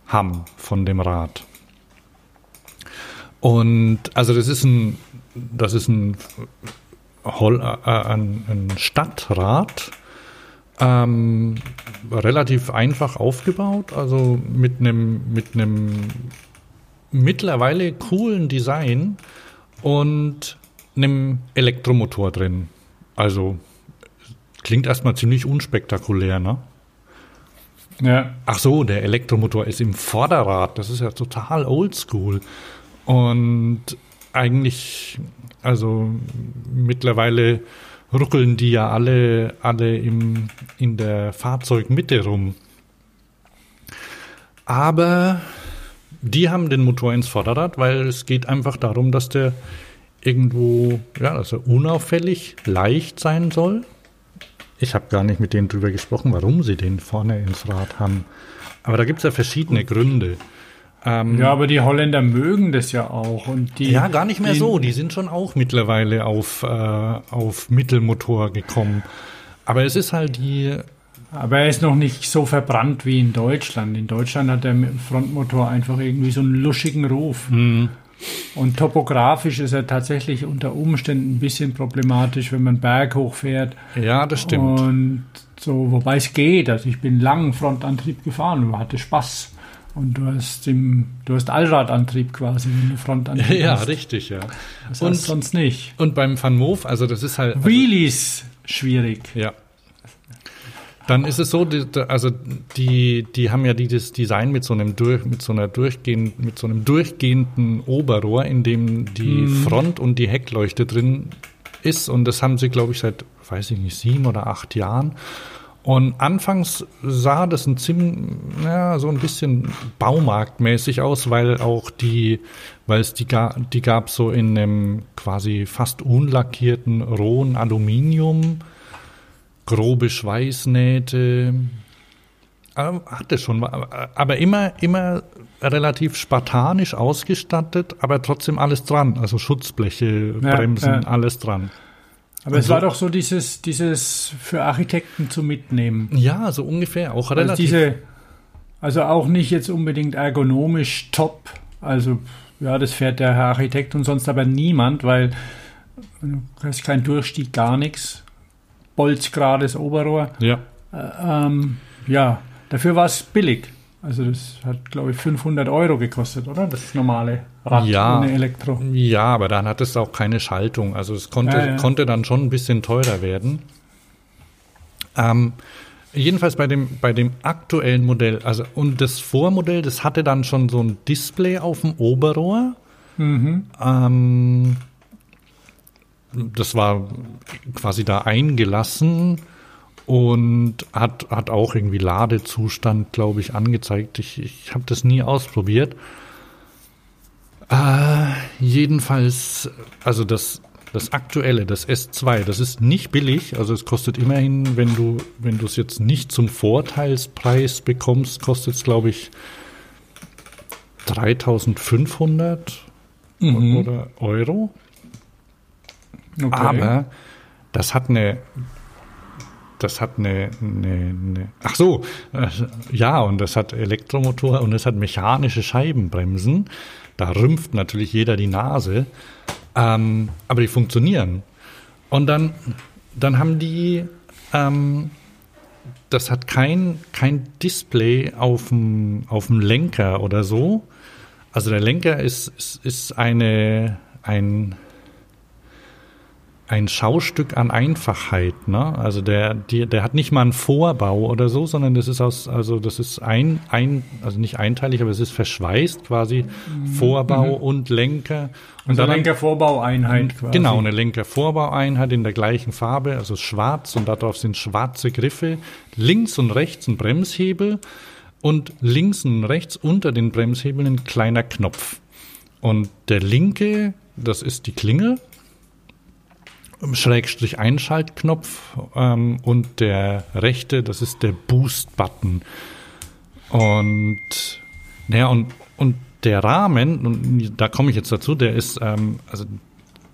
haben von dem Rad. Und also das ist ein, das ist ein Hol äh, ein, ein Stadtrat, ähm, relativ einfach aufgebaut, also mit einem mit einem mittlerweile coolen Design und einem Elektromotor drin. Also klingt erstmal ziemlich unspektakulär, ne? Ja. Ach so, der Elektromotor ist im Vorderrad. Das ist ja total oldschool. Und eigentlich also mittlerweile ruckeln die ja alle, alle im, in der Fahrzeugmitte rum. Aber die haben den Motor ins Vorderrad, weil es geht einfach darum, dass der irgendwo, ja, dass er unauffällig leicht sein soll. Ich habe gar nicht mit denen drüber gesprochen, warum sie den vorne ins Rad haben. Aber da gibt es ja verschiedene Gründe. Ähm, ja, aber die Holländer mögen das ja auch. Und die, ja, gar nicht mehr die, so. Die sind schon auch mittlerweile auf, äh, auf Mittelmotor gekommen. Aber es ist halt die. Aber er ist noch nicht so verbrannt wie in Deutschland. In Deutschland hat der Frontmotor einfach irgendwie so einen luschigen Ruf. Mhm. Und topografisch ist er tatsächlich unter Umständen ein bisschen problematisch, wenn man Berg hochfährt. Ja, das stimmt. Und so, wobei es geht. Also ich bin lang Frontantrieb gefahren und hatte Spaß. Und du hast, im, du hast Allradantrieb quasi, wenn du Frontantrieb *laughs* Ja, hast. richtig, ja. Das und sonst nicht. Und beim Van Moof, also das ist halt. Also, Wheelies schwierig. Ja. Dann ist es so, die, also die, die haben ja dieses Design mit so einem durch, mit so einer durchgehend, mit so einem durchgehenden Oberrohr, in dem die mhm. Front und die Heckleuchte drin ist. Und das haben sie, glaube ich, seit, weiß ich nicht, sieben oder acht Jahren. Und anfangs sah das ein ziemlich, ja, so ein bisschen baumarktmäßig aus, weil auch die, weil es die, die gab so in einem quasi fast unlackierten rohen Aluminium, grobe Schweißnähte, ähm, hatte schon, aber immer, immer relativ spartanisch ausgestattet, aber trotzdem alles dran, also Schutzbleche, Bremsen, ja, ja. alles dran. Aber es war doch so dieses, dieses für Architekten zu mitnehmen. Ja, so ungefähr, auch also relativ. Also, diese, also auch nicht jetzt unbedingt ergonomisch top. Also ja, das fährt der Herr Architekt und sonst aber niemand, weil du hast kein Durchstieg, gar nichts. Bolzgerades Oberrohr. Ja. Äh, ähm, ja, dafür war es billig. Also das hat, glaube ich, 500 Euro gekostet, oder? Das normale Rad ja, ohne Elektro. Ja, aber dann hat es auch keine Schaltung. Also es konnte, ja, ja. konnte dann schon ein bisschen teurer werden. Ähm, jedenfalls bei dem, bei dem aktuellen Modell, also und das Vormodell, das hatte dann schon so ein Display auf dem Oberrohr. Mhm. Ähm, das war quasi da eingelassen und hat, hat auch irgendwie Ladezustand, glaube ich, angezeigt. Ich, ich habe das nie ausprobiert. Ah, jedenfalls, also das, das aktuelle, das S2, das ist nicht billig. Also es kostet immerhin, wenn du, wenn du es jetzt nicht zum Vorteilspreis bekommst, kostet es, glaube ich, 3500 mhm. oder Euro. Okay. Aber das hat eine das hat eine, eine, eine, ach so, äh, ja, und das hat Elektromotor und es hat mechanische Scheibenbremsen. Da rümpft natürlich jeder die Nase, ähm, aber die funktionieren. Und dann, dann haben die, ähm, das hat kein, kein Display auf dem, Lenker oder so. Also der Lenker ist, ist, ist eine, ein, ein Schaustück an Einfachheit, ne? Also der, die, der hat nicht mal einen Vorbau oder so, sondern das ist aus, also das ist ein, ein, also nicht einteilig, aber es ist verschweißt quasi mhm. Vorbau mhm. und Lenker. Und also Lenker-Vorbaueinheit quasi. Genau, eine Lenker-Vorbaueinheit in der gleichen Farbe, also schwarz und darauf sind schwarze Griffe. Links und rechts ein Bremshebel und links und rechts unter den Bremshebeln ein kleiner Knopf. Und der linke, das ist die Klingel, Schrägstrich Einschaltknopf ähm, und der rechte, das ist der Boost-Button. Und, naja, und, und der Rahmen, und da komme ich jetzt dazu, der ist, ähm, also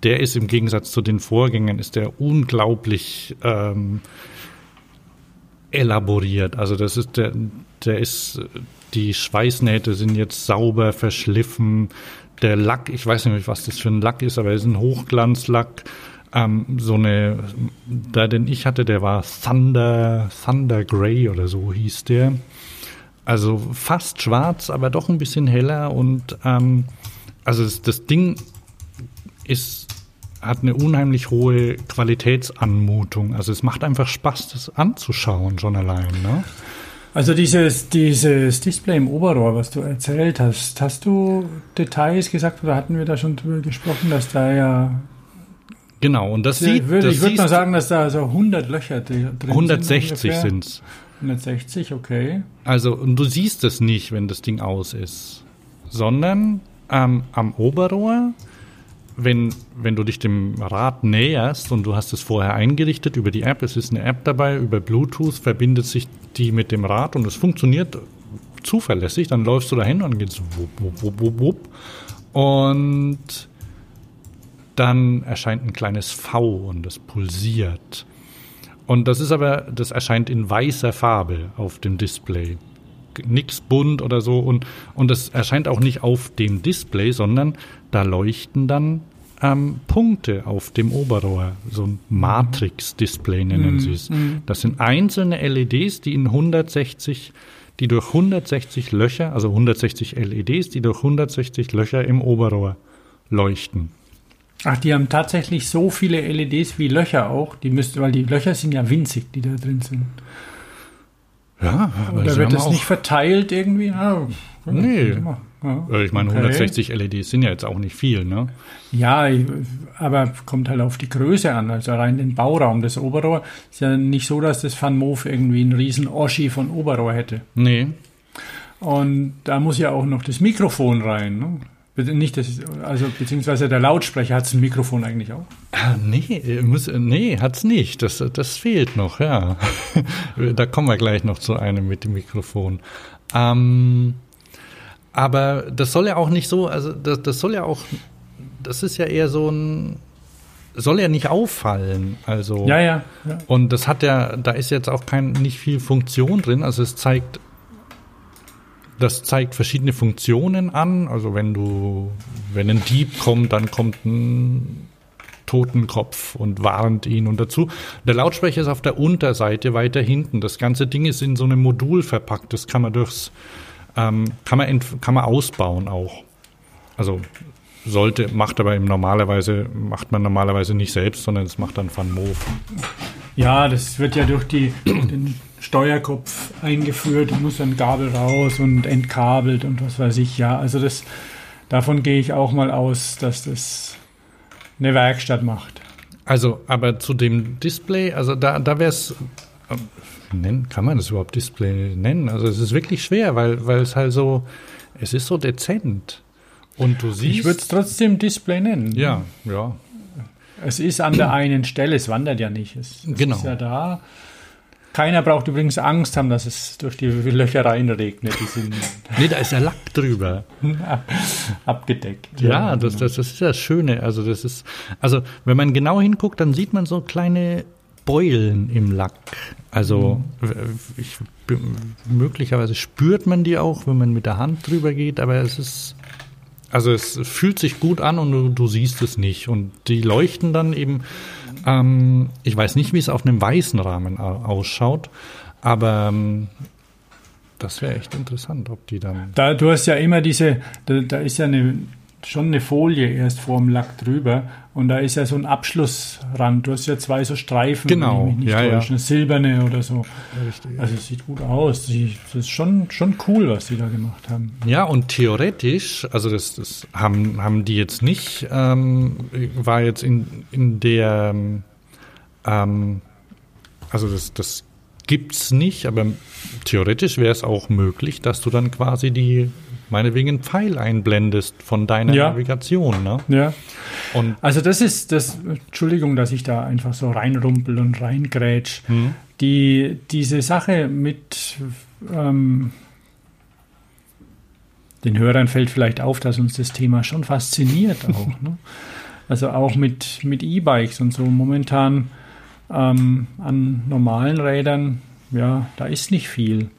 der ist im Gegensatz zu den Vorgängern, ist der unglaublich ähm, elaboriert. Also das ist der, der ist, die Schweißnähte sind jetzt sauber verschliffen. Der Lack, ich weiß nicht, was das für ein Lack ist, aber es ist ein Hochglanzlack. Ähm, so eine, da den ich hatte, der war Thunder, Thunder Grey oder so hieß der. Also fast schwarz, aber doch ein bisschen heller und ähm, also das, das Ding ist hat eine unheimlich hohe Qualitätsanmutung. Also es macht einfach Spaß, das anzuschauen schon allein. Ne? Also dieses, dieses Display im Oberrohr, was du erzählt hast, hast du Details gesagt oder hatten wir da schon drüber gesprochen, dass da ja Genau, und das ja, sieht. Ich würde, das würd mal sagen, dass da so 100 Löcher drin 160 sind es. 160, okay. Also, und du siehst es nicht, wenn das Ding aus ist, sondern ähm, am Oberrohr, wenn, wenn du dich dem Rad näherst und du hast es vorher eingerichtet über die App, es ist eine App dabei, über Bluetooth verbindet sich die mit dem Rad und es funktioniert zuverlässig, dann läufst du dahin und dann geht es wupp, wupp, wupp, wupp, wupp. Und dann erscheint ein kleines V und das pulsiert. Und das ist aber, das erscheint in weißer Farbe auf dem Display. Nix bunt oder so. Und, und das erscheint auch nicht auf dem Display, sondern da leuchten dann ähm, Punkte auf dem Oberrohr. So ein Matrix-Display nennen mm, sie es. Mm. Das sind einzelne LEDs, die in 160, die durch 160 Löcher, also 160 LEDs, die durch 160 Löcher im Oberrohr leuchten. Ach, die haben tatsächlich so viele LEDs wie Löcher auch. Die müssten, weil die Löcher sind ja winzig, die da drin sind. Ja, aber da wird das nicht verteilt irgendwie. Ja, nee. Ja, äh, ich meine, okay. 160 LEDs sind ja jetzt auch nicht viel, ne? Ja, aber kommt halt auf die Größe an, also rein den Bauraum. Das Oberrohr ist ja nicht so, dass das Van Moof irgendwie einen riesen Oschi von Oberrohr hätte. Nee. Und da muss ja auch noch das Mikrofon rein. Ne? Nicht, das, also beziehungsweise der Lautsprecher hat ein Mikrofon eigentlich auch? Ah, nee, muss, nee, hat's nicht. Das, das fehlt noch, ja. *laughs* da kommen wir gleich noch zu einem mit dem Mikrofon. Ähm, aber das soll ja auch nicht so, also das, das soll ja auch, das ist ja eher so ein, soll ja nicht auffallen. Also ja, ja, ja. Und das hat ja, da ist jetzt auch kein nicht viel Funktion drin. Also es zeigt das zeigt verschiedene Funktionen an. Also wenn du, wenn ein Dieb kommt, dann kommt ein Totenkopf und warnt ihn und dazu. Der Lautsprecher ist auf der Unterseite weiter hinten. Das ganze Ding ist in so einem Modul verpackt. Das kann man durchs, ähm, kann man, kann man ausbauen auch. Also sollte, macht aber normalerweise, macht man normalerweise nicht selbst, sondern das macht dann Van Moof. Ja, das wird ja durch die, den Steuerkopf eingeführt, muss dann Gabel raus und entkabelt und was weiß ich. Ja, also das, davon gehe ich auch mal aus, dass das eine Werkstatt macht. Also, aber zu dem Display, also da, da wäre es, ähm, kann man das überhaupt Display nennen? Also es ist wirklich schwer, weil, weil es halt so, es ist so dezent. Und du siehst. Ich würde es trotzdem Display nennen. Ja, ja. Es ist an der einen Stelle, es wandert ja nicht. Es, es Genau. ist ja da. Keiner braucht übrigens Angst haben, dass es durch die Löcher reinregnet. Die sind *laughs* Nee, da ist ja Lack drüber. *laughs* abgedeckt. Ja, das, das, das ist das Schöne. Also das ist, also wenn man genau hinguckt, dann sieht man so kleine Beulen im Lack. Also ich, möglicherweise spürt man die auch, wenn man mit der Hand drüber geht, aber es ist, also es fühlt sich gut an und du, du siehst es nicht. Und die leuchten dann eben, ähm, ich weiß nicht, wie es auf einem weißen Rahmen au- ausschaut, aber ähm, das wäre echt interessant, ob die dann. Da, du hast ja immer diese, da, da ist ja eine, schon eine Folie erst vor dem Lack drüber und da ist ja so ein Abschlussrand. Du hast ja zwei so Streifen, Genau, wenn ich mich nicht ja, ja. täusche, eine silberne oder so. Richtig. Also es sieht gut aus. Das ist schon, schon cool, was die da gemacht haben. Ja, und theoretisch, also das, das haben, haben die jetzt nicht, ähm, war jetzt in, in der, ähm, also das, das gibt's nicht, aber theoretisch wäre es auch möglich, dass du dann quasi die, meinetwegen einen Pfeil einblendest von deiner Ja. Navigation, ne? Ja. Und Also das ist das, Entschuldigung, dass ich da einfach so reinrumpel und reingrätsch. hm, Die, diese Sache mit ähm, den Hörern fällt vielleicht auf, dass uns das Thema schon fasziniert *laughs* auch. ne? Also auch mit, mit E-Bikes und so. Momentan ähm, an normalen Rädern, ja, da ist nicht viel.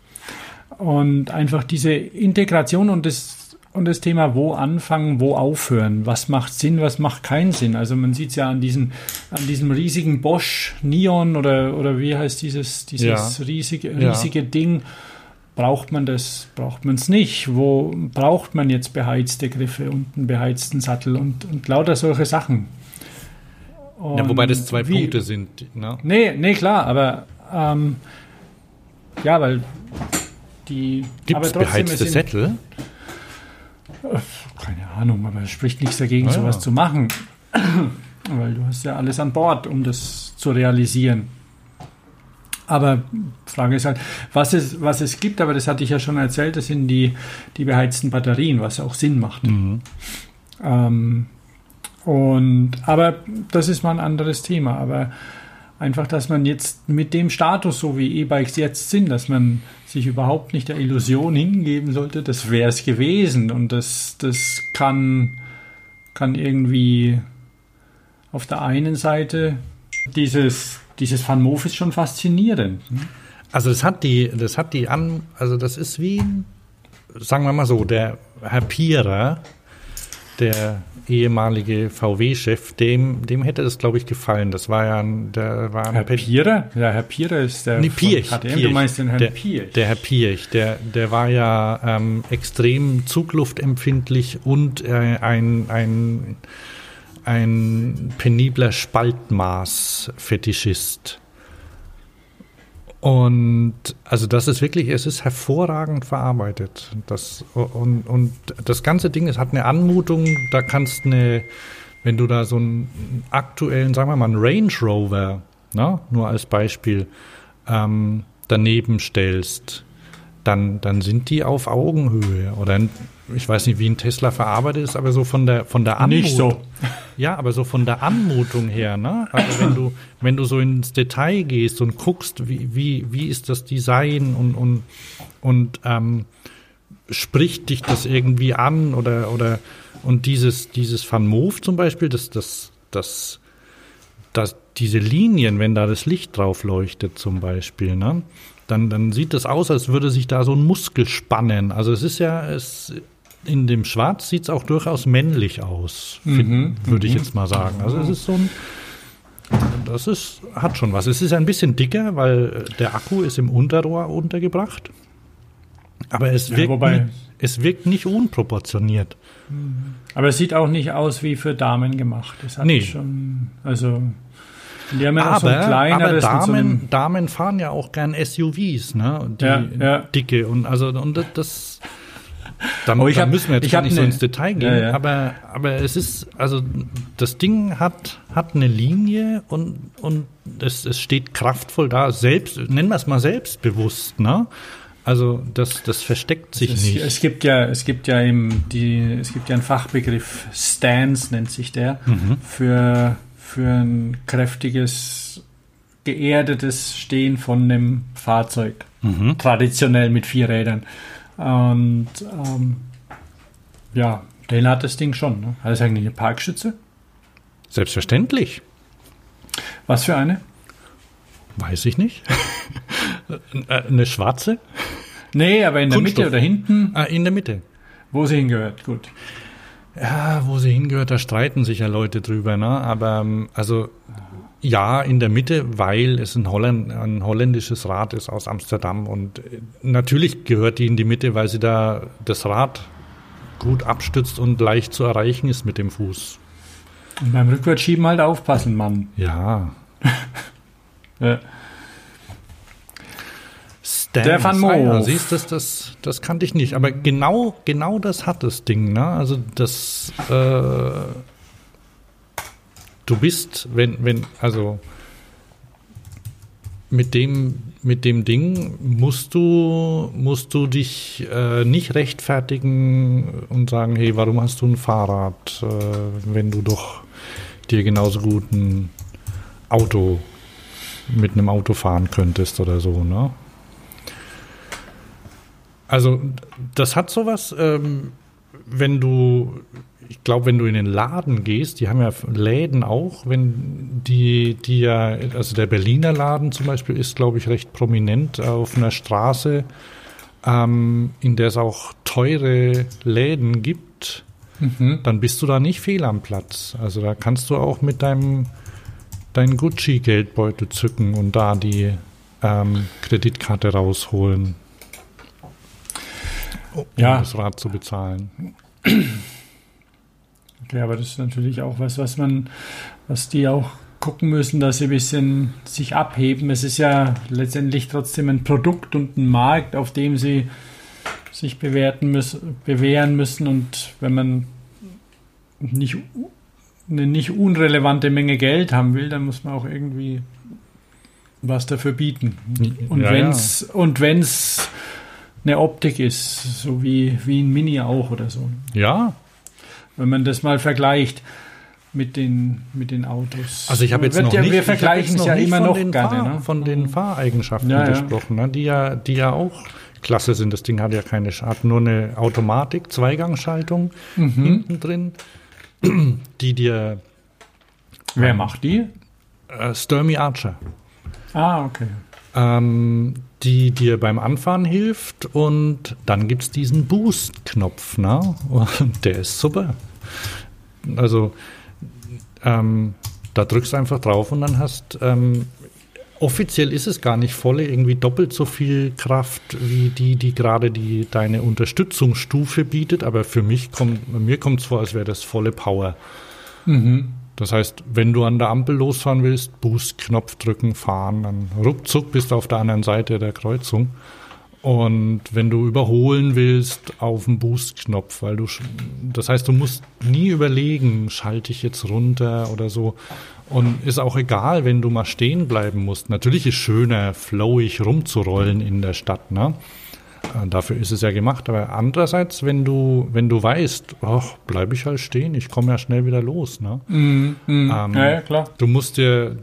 Und einfach diese Integration und das, und das Thema, wo anfangen, wo aufhören, was macht Sinn, was macht keinen Sinn. Also man sieht es ja an, diesen, an diesem riesigen Bosch Neon oder, oder wie heißt dieses, dieses Ja. riesige, Ja. riesige Ding. Braucht man das, braucht man es nicht? Wo braucht man jetzt beheizte Griffe und einen beheizten Sattel und, und lauter solche Sachen? ja, wobei das zwei wie- Punkte sind, ne? Nee, nee, klar, aber ähm, ja, weil die Gibt es beheizte Sättel? Keine Ahnung, aber es spricht nichts dagegen, Ah, ja. sowas zu machen. *clears throat* Weil du hast ja alles an Bord, um das zu realisieren. Aber Frage ist halt, was es, was es gibt, aber das hatte ich ja schon erzählt, das sind die, die beheizten Batterien, was auch Sinn macht. Mhm. Ähm, und, aber das ist mal ein anderes Thema. Aber einfach, dass man jetzt mit dem Status, so wie E-Bikes jetzt sind, dass man sich überhaupt nicht der Illusion hingeben sollte, das wäre es gewesen. Und das, das kann, kann irgendwie auf der einen Seite dieses, dieses Van Moof ist schon faszinierend. ne? Also das hat die, das hat die an, also das ist wie, sagen wir mal so, der Herr Pierer, der ehemalige VW-Chef, dem, dem hätte das, glaube ich, gefallen. Das war ja ein, der war ein Herr Pe- Pierer? Ja, Herr Pierer ist der Nee, KTM. Pirch. Du meinst den Herrn der, Pirch. Der Herr Pirch, der, der war ja ähm, extrem zugluftempfindlich und äh, ein, ein, ein penibler Spaltmaß-Fetischist. Und also das ist wirklich, es ist hervorragend verarbeitet. Das, und, und das ganze Ding, es hat eine Anmutung, da kannst eine, wenn du da so einen aktuellen, sagen wir mal, einen Range Rover, ne, nur als Beispiel, ähm, daneben stellst, dann, dann sind die auf Augenhöhe. Oder ein, ich weiß nicht, wie ein Tesla verarbeitet ist, aber so von der von der Anmutung. Nicht so. Ja, aber so von der Anmutung her, ne? Also wenn du, wenn du so ins Detail gehst und guckst, wie, wie, wie ist das Design und, und, und ähm, spricht dich das irgendwie an oder, oder und dieses, dieses Van Moof zum Beispiel, das, das, das, das, diese Linien, wenn da das Licht drauf leuchtet zum Beispiel, ne? Dann, dann sieht das aus, als würde sich da so ein Muskel spannen. Also es ist ja, es, in dem Schwarz sieht es auch durchaus männlich aus, Mhm, würde ich jetzt mal sagen. Also es ist so ein, das ist, hat schon was. Es ist ein bisschen dicker, weil äh, der Akku ist im Unterrohr untergebracht. Aber es Ja, wirkt, wobei- nicht, es wirkt nicht unproportioniert. Aber es sieht auch nicht aus wie für Damen gemacht. Es hat Nee. schon, also die haben ja noch so Aber, ein aber kleineres so Damen, einem, Damen fahren ja auch gern SUVs, ne? Die Ja, ja. dicke und also und das, das da, Oh, ich hab- müssen wir jetzt ich gar nicht so ne- ins Detail gehen, Ja, ja. aber aber es ist also das Ding hat hat eine Linie und und es, es steht kraftvoll da, selbst nennen wir es mal selbstbewusst, ne? Also das, das versteckt sich es, nicht. Es gibt ja, es gibt ja im, die, es gibt ja einen Fachbegriff, Stance nennt sich der, Mhm. für, für ein kräftiges, geerdetes Stehen von einem Fahrzeug. Mhm. Traditionell mit vier Rädern. Und ähm, ja, den hat das Ding schon. Ne? Hat es eigentlich eine Parkschütze? Selbstverständlich. Was für eine? Weiß ich nicht. *laughs* Äh, Eine schwarze? Nee, aber in der Kunststoff. Mitte oder hinten, Ah, in der Mitte. wo sie hingehört. Gut. Ja, wo sie hingehört, da streiten sich ja Leute drüber, ne? Aber ähm, also ja, in der Mitte, weil es ein, Holland, ein holländisches Rad ist aus Amsterdam. Und äh, natürlich gehört die in die Mitte, weil sie da das Rad gut abstützt und leicht zu erreichen ist mit dem Fuß. Und beim Rückwärtsschieben halt aufpassen, Mann. Ja. *laughs* Ja. Ja, Moof. siehst du, das, das, das kannte ich nicht. Aber genau, genau das hat das Ding. Ne? Also das, äh, du bist, wenn, wenn, also mit dem, mit dem Ding musst du, musst du dich äh, nicht rechtfertigen und sagen, hey, warum hast du ein Fahrrad, äh, wenn du doch dir genauso gut ein Auto mit einem Auto fahren könntest oder so, ne? Also, das hat sowas, ähm, wenn du, ich glaube, wenn du in den Laden gehst, die haben ja Läden auch, wenn die, die ja, also der Berliner Laden zum Beispiel ist, glaube ich, recht prominent auf einer Straße, ähm, in der es auch teure Läden gibt, Mhm. dann bist du da nicht fehl am Platz. Also da kannst du auch mit deinem deinen Gucci-Geldbeutel zücken und da die ähm, Kreditkarte rausholen, um Ja. das Rad zu bezahlen. *clears throat* Okay, aber das ist natürlich auch was, was man, was die auch gucken müssen, dass sie ein bisschen sich abheben. Es ist ja letztendlich trotzdem ein Produkt und ein Markt, auf dem sie sich bewerten müssen, bewähren müssen. Und wenn man nicht eine nicht unrelevante Menge Geld haben will, dann muss man auch irgendwie was dafür bieten. Und Ja, wenn's und wenn's eine Optik ist, so wie, wie ein Mini auch oder so. Ja, Wenn man das mal vergleicht mit den, mit den Autos. also ich habe jetzt Wird noch ja, nicht, Wir vergleichen es ja immer von noch den gerne. Fahr, Ne? von den Fahreigenschaften Ja, ja. gesprochen, ne? die ja, die ja auch klasse sind. Das Ding hat ja keine, hat nur eine Automatik, Zweigangschaltung Mhm. hinten drin, die dir Wer macht die? äh, Sturmy Archer. Ah, okay. ähm, die dir beim Anfahren hilft und dann gibt es diesen Boost-Knopf, ne? Und der ist super. Also ähm, da drückst du einfach drauf und dann hast ähm, offiziell ist es gar nicht volle, irgendwie doppelt so viel Kraft wie die, die gerade die deine Unterstützungsstufe bietet, aber für mich kommt, mir kommt es vor, als wäre das volle Power. Mhm. Das heißt, wenn du an der Ampel losfahren willst, Boost-Knopf drücken, fahren, dann ruckzuck bist du auf der anderen Seite der Kreuzung. Und wenn du überholen willst, auf den Boost-Knopf, weil du, das heißt, du musst nie überlegen, schalte ich jetzt runter oder so. Und ist auch egal, wenn du mal stehen bleiben musst. Natürlich ist schöner, flowig rumzurollen in der Stadt, ne? Äh, Dafür ist es ja gemacht. Aber andererseits, wenn du, wenn du weißt, ach, bleibe ich halt stehen, ich komme ja schnell wieder los, ne? Mhm. Mhm. Ähm, ja, ja, klar. Du musst dir,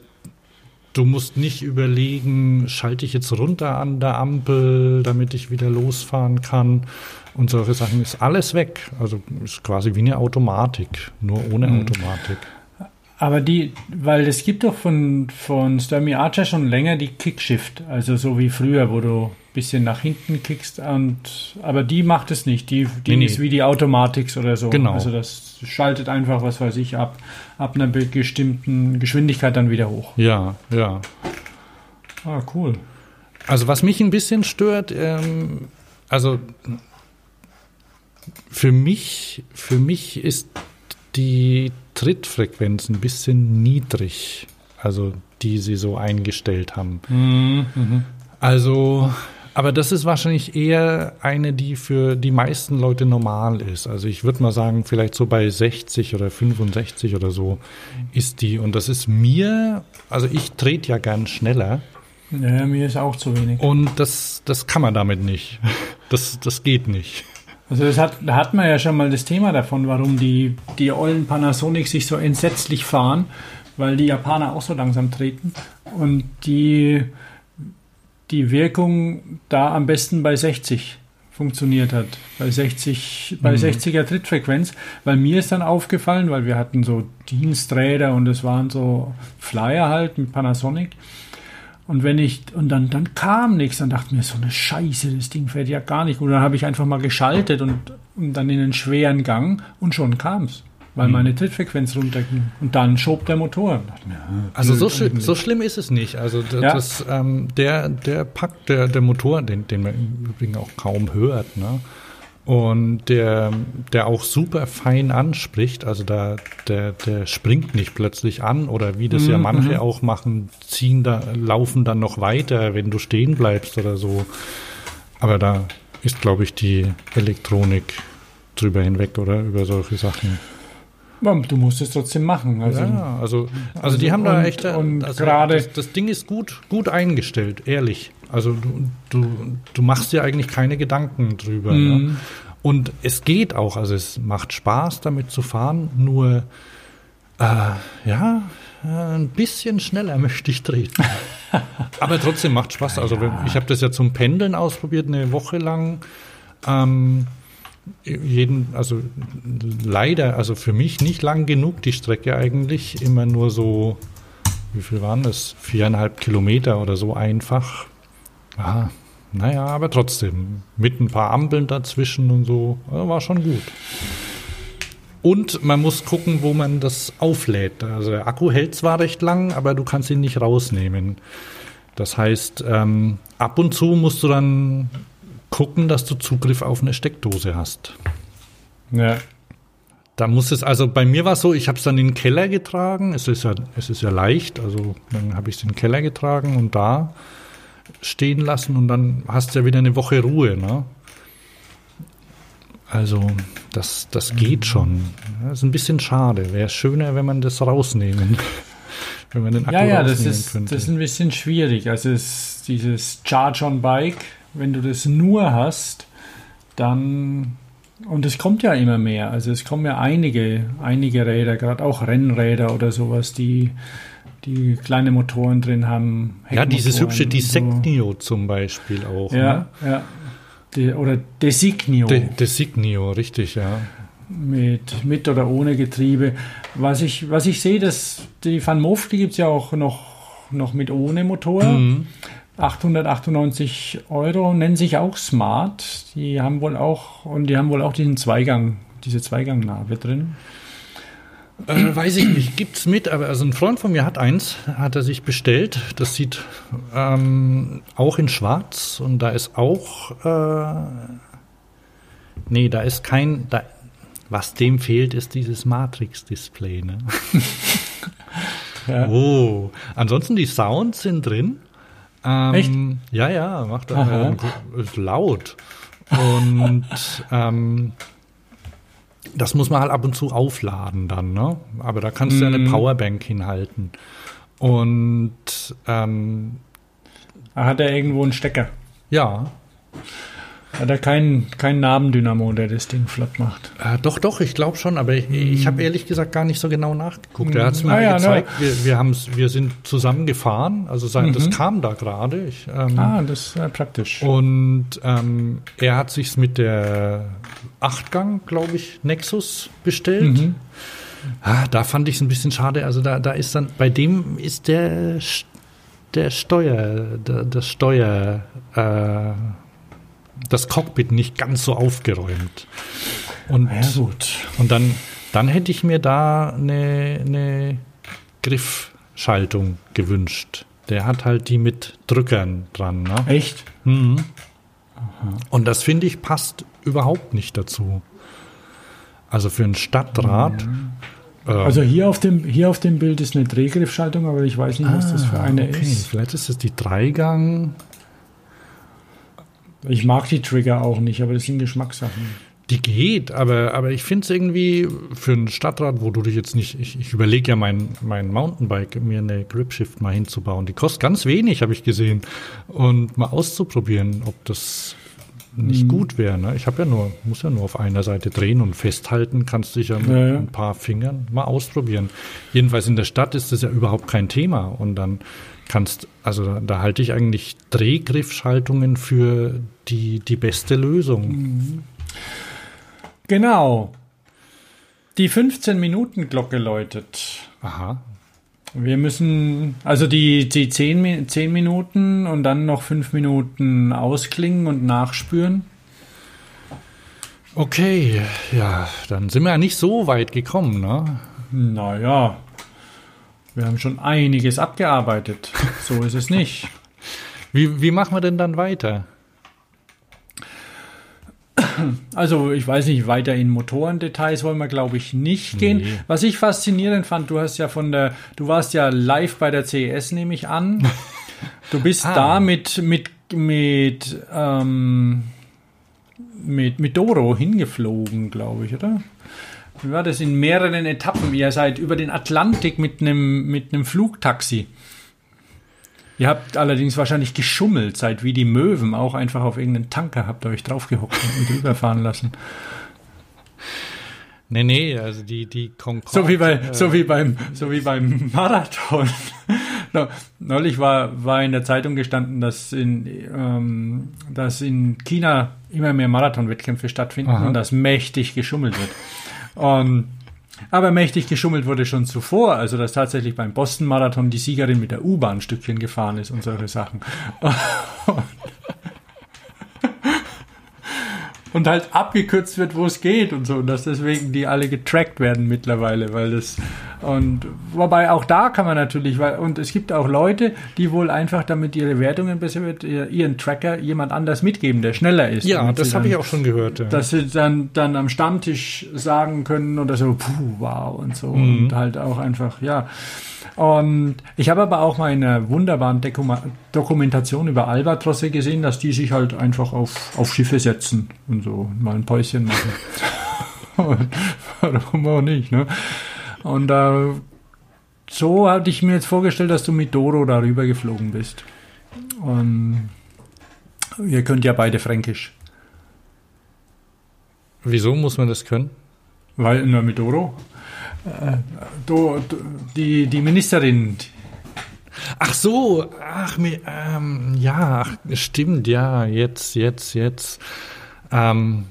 du musst nicht überlegen, schalte ich jetzt runter an der Ampel, damit ich wieder losfahren kann. Und solche Sachen ist alles weg. Also ist quasi wie eine Automatik, nur ohne Mhm. Automatik. Aber die, weil es gibt doch von, von Sturmy Archer schon länger die Kickshift, also so wie früher, wo du ein bisschen nach hinten kickst und aber die macht es nicht. Die, die Nee, nee. ist wie die Automatics oder so. Genau. Also das schaltet einfach, was weiß ich, ab, ab einer bestimmten Geschwindigkeit dann wieder hoch. Ja, ja. Ah, cool. Also was mich ein bisschen stört, ähm, also für mich, für mich ist die Trittfrequenz ein bisschen niedrig, also die sie so eingestellt haben. Mhm. Also, aber das ist wahrscheinlich eher eine, die für die meisten Leute normal ist. Also ich würde mal sagen, vielleicht so bei 60 oder 65 oder so ist die. Und das ist mir, also ich trete ja gern schneller. Ja, mir ist auch zu wenig. Und das, das kann man damit nicht. Das, das geht nicht. Also das hat, da hat man ja schon mal das Thema davon, warum die, die ollen Panasonic sich so entsetzlich fahren, weil die Japaner auch so langsam treten und die, die Wirkung da am besten bei 60 funktioniert hat. Bei 60, bei 60er Trittfrequenz. Weil mir ist dann aufgefallen, weil wir hatten so Diensträder und es waren so Flyer halt mit Panasonic. Und wenn ich, und dann, dann kam nichts, dann dachte ich mir, so eine Scheiße, das Ding fährt ja gar nicht. Und dann habe ich einfach mal geschaltet und, und dann in einen schweren Gang und schon kam's, weil meine Trittfrequenz runterging. Und dann schob der Motor. Ah, Also so, eigentlich. so schlimm ist es nicht. Also Ja. das, ähm, der, der Pack, der, der Motor, den, den man im Übrigen auch kaum hört, ne? Und der, der auch super fein anspricht, also da, der, der springt nicht plötzlich an oder wie das ja Mhm, manche mhm. auch machen, ziehen da, laufen dann noch weiter, wenn du stehen bleibst oder so. Aber da ist, glaube ich, die Elektronik drüber hinweg oder über solche Sachen. Ja, Du musst es trotzdem machen. Also, ja, also, also, also die haben da und- echt, äh, und also gerade- das, das Ding ist gut, gut eingestellt, ehrlich. Also du, du, du machst dir eigentlich keine Gedanken drüber. Ne? Mhm. Und es geht auch, also es macht Spaß, damit zu fahren, nur äh, ja, äh, ein bisschen schneller *laughs* möchte ich treten. *laughs* Aber trotzdem macht Spaß. Also ich habe das ja zum Pendeln ausprobiert, eine Woche lang. Ähm, jeden, also leider, also für mich nicht lang genug, die Strecke eigentlich, immer nur so, wie viel waren das? Viereinhalb Kilometer oder so einfach. Ah, naja, aber trotzdem, mit ein paar Ampeln dazwischen und so, war schon gut. Und man muss gucken, wo man das auflädt. Also der Akku hält zwar recht lang, aber du kannst ihn nicht rausnehmen. Das heißt, ähm, ab und zu musst du dann gucken, dass du Zugriff auf eine Steckdose hast. ja. Da muss es, also bei mir war es so, ich habe es dann in den Keller getragen. Es ist ja, es ist ja leicht, also dann habe ich es in den Keller getragen und da stehen lassen und dann hast du ja wieder eine Woche Ruhe. Ne? Also das, das geht schon. Das ist ein bisschen schade. Wäre schöner, wenn man das rausnehmen, *laughs* wenn man den Akku Ja, ja, das ist, könnte. das ist ein bisschen schwierig. Also es, dieses Charge-on-Bike, wenn du das nur hast, dann und es kommt ja immer mehr. Also es kommen ja einige, einige Räder, gerade auch Rennräder oder sowas, die, die kleine Motoren drin haben. ja, dieses hübsche Designio zum Beispiel auch. So. Ja, ja. Die, oder Designio. Ne? De Designio, richtig, ja. mit, mit oder ohne Getriebe. Was ich, was ich sehe, dass die Van Moof, die gibt es ja auch noch, noch mit ohne Motor. Mhm. 898 Euro, nennen sich auch Smart. Die haben wohl auch, und die haben wohl auch diesen Zweigang, diese Zweigang-Narbe drin. Äh, weiß ich nicht, gibt's mit, aber also ein Freund von mir hat eins, hat er sich bestellt. Das sieht ähm, auch in Schwarz und da ist auch, äh, nee, da ist kein, da, was dem fehlt, ist dieses Matrix-Display. Ne? Ja. *laughs* Oh, ansonsten die Sounds sind drin. Ähm, Echt? Ja, ja, macht äh, ist laut. Und *laughs* ähm, das muss man halt ab und zu aufladen dann, ne? Aber da kannst du ja eine Mhm. Powerbank hinhalten. Und ähm, Da hat er irgendwo einen Stecker. ja, Hat er keinen kein Nabendynamo, der das Ding flott macht. Äh, doch, doch, ich glaube schon, aber ich, ich habe ehrlich gesagt gar nicht so genau nachgeguckt. Er hat es mir Ah, mal ja, gezeigt. Wir, wir, haben's, wir sind zusammen gefahren, also sein, das kam da gerade. Ähm, Ah, das ist ja praktisch. Und ähm, er hat sich's mit der Achtgang, glaube ich, Nexus bestellt. Mhm. Ah, da fand ich es ein bisschen schade. Also da, da ist dann, bei dem ist der, der Steuer, der, das Steuer, äh, das Cockpit nicht ganz so aufgeräumt. Und, Ja, gut. und dann, dann hätte ich mir da eine, eine Griffschaltung gewünscht. Der hat halt die mit Drückern dran. Ne? Echt? Mhm. Und das finde ich passt überhaupt nicht dazu. Also für ein Stadtrat. äh, Also hier auf dem, hier auf dem Bild ist eine Drehgriffschaltung, aber ich weiß nicht, was das für eine Ah, okay. ist. Vielleicht ist es die Dreigang. Ich mag die Trigger auch nicht, aber das sind Geschmackssachen. Die geht, aber, aber ich finde es irgendwie für ein Stadtrad, wo du dich jetzt nicht, ich, ich überlege ja mein, mein Mountainbike, mir eine Gripshift mal hinzubauen. Die kostet ganz wenig, habe ich gesehen. Und mal auszuprobieren, ob das nicht mhm. gut wäre. Ne? Ich habe ja nur, muss ja nur auf einer Seite drehen und festhalten, kannst dich ja mit ja, ja. ein paar Fingern mal ausprobieren. Jedenfalls in der Stadt ist das ja überhaupt kein Thema. Und dann kannst, also da, da halte ich eigentlich Drehgriffschaltungen für die, die beste Lösung. Mhm. Genau. Die 15-Minuten-Glocke läutet. Aha. Wir müssen, also die, die 10, 10 Minuten und dann noch 5 Minuten ausklingen und nachspüren. Okay, ja, dann sind wir ja nicht so weit gekommen, ne? Naja, wir haben schon einiges abgearbeitet. So ist es nicht. *laughs* Wie, wie machen wir denn dann weiter? Also ich weiß nicht, weiter in Motorendetails wollen wir, glaube ich, nicht gehen. Nee. Was ich faszinierend fand, du hast ja von der, du warst ja live bei der CES, nehme ich an. *laughs* Du bist ah. da mit, mit, mit, ähm, mit, mit Doro hingeflogen, glaube ich, oder? Wie war das in mehreren Etappen? Ihr seid über den Atlantik mit einem, mit einem Flugtaxi. Ihr habt allerdings wahrscheinlich geschummelt, seid wie die Möwen auch einfach auf irgendeinen Tanker, habt ihr euch draufgehockt und drüberfahren *laughs* lassen. Nee, nee, also die, die Concorde, So wie bei, äh, so wie beim, so wie beim Marathon. *laughs* Neulich war, war in der Zeitung gestanden, dass in, ähm, dass in China immer mehr Marathonwettkämpfe stattfinden Aha. und dass mächtig geschummelt wird. Und aber mächtig geschummelt wurde schon zuvor, also dass tatsächlich beim Boston-Marathon die Siegerin mit der U-Bahn Stückchen gefahren ist und solche Sachen. *laughs* und halt abgekürzt wird, wo es geht und so. Und dass deswegen die alle getrackt werden mittlerweile, weil das und wobei auch da kann man natürlich, weil, und es gibt auch Leute, die wohl einfach, damit ihre Wertungen besser wird, ihren Tracker jemand anders mitgeben, der schneller ist. Ja, das habe ich auch schon gehört. Ja. Dass sie dann, dann am Stammtisch sagen können oder so, puh, wow und so. Mhm. Und halt auch einfach, ja. Und ich habe aber auch mal in einer wunderbaren Dokumentation über Albatrosse gesehen, dass die sich halt einfach auf, auf Schiffe setzen und so mal ein Päuschen machen. *laughs* Warum auch nicht, ne? Und äh, so hatte ich mir jetzt vorgestellt, dass du mit Doro darüber geflogen bist. Und ihr könnt ja beide Fränkisch. Wieso muss man das können? Weil, nur mit Doro. Äh, do, die, die Ministerin. Ach so, ach, ähm, ja, stimmt, ja, jetzt, jetzt, jetzt. Ähm,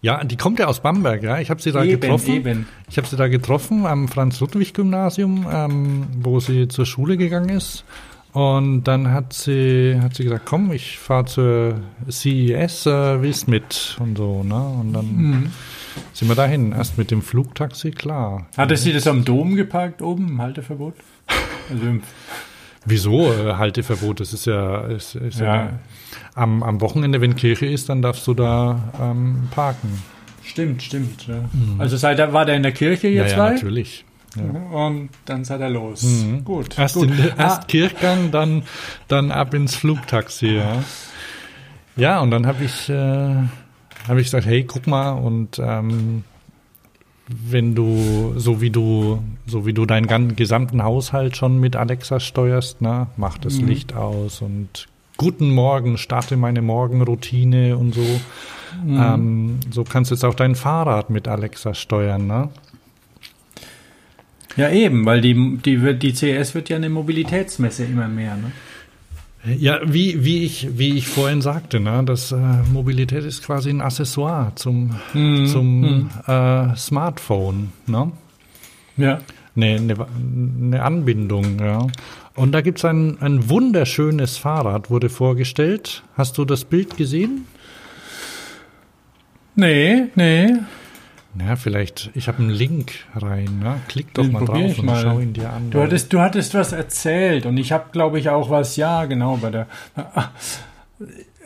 ja, die kommt ja aus Bamberg, ja. Ich habe sie da eben, getroffen. Eben. Ich habe sie da getroffen am Franz-Ludwig-Gymnasium, ähm, wo sie zur Schule gegangen ist. Und dann hat sie, hat sie gesagt, komm, ich fahre zur CES, äh, willst mit und so, ne? Und dann mhm. Sind wir dahin. Erst mit dem Flugtaxi, klar. Hatte sie das am Dom geparkt oben, im Halteverbot? Also im *laughs* Wieso äh, Halteverbot? Das ist ja, ist, ist ja. ja am, am Wochenende, wenn Kirche ist, dann darfst du da ähm, parken. Stimmt, stimmt. Ja. Mhm. Also seit er, war der in der Kirche jetzt? Ja, ja natürlich. Ja. Und dann seid er los. Mhm. Gut. Erst, gut. In, erst ah. Kirchgang, dann, dann ab ins Flugtaxi. Ja, ja und dann habe ich, äh, hab ich gesagt, hey, guck mal und ähm, wenn du, so wie du, so wie du deinen gesamten Haushalt schon mit Alexa steuerst, ne, mach das mhm. Licht aus und guten Morgen, starte meine Morgenroutine und so. Mhm. Ähm, so kannst du jetzt auch dein Fahrrad mit Alexa steuern, ne? Ja, eben, weil die, die, die CS wird ja eine Mobilitätsmesse immer mehr, ne? Ja, wie, wie, ich, wie ich vorhin sagte, ne, das äh, Mobilität ist quasi ein Accessoire zum, mhm. zum mhm. Äh, Smartphone. Ne? Ja. Eine, eine, eine Anbindung, ja. Und da gibt's ein, ein wunderschönes Fahrrad, wurde vorgestellt. Hast du das Bild gesehen? Nee, nee. Ja, vielleicht, ich habe einen Link rein, ne? Klick doch Den mal drauf und mal. schau ihn dir an. Du hattest, du hattest was erzählt und ich habe, glaube ich, auch was, ja, genau, bei der. *laughs*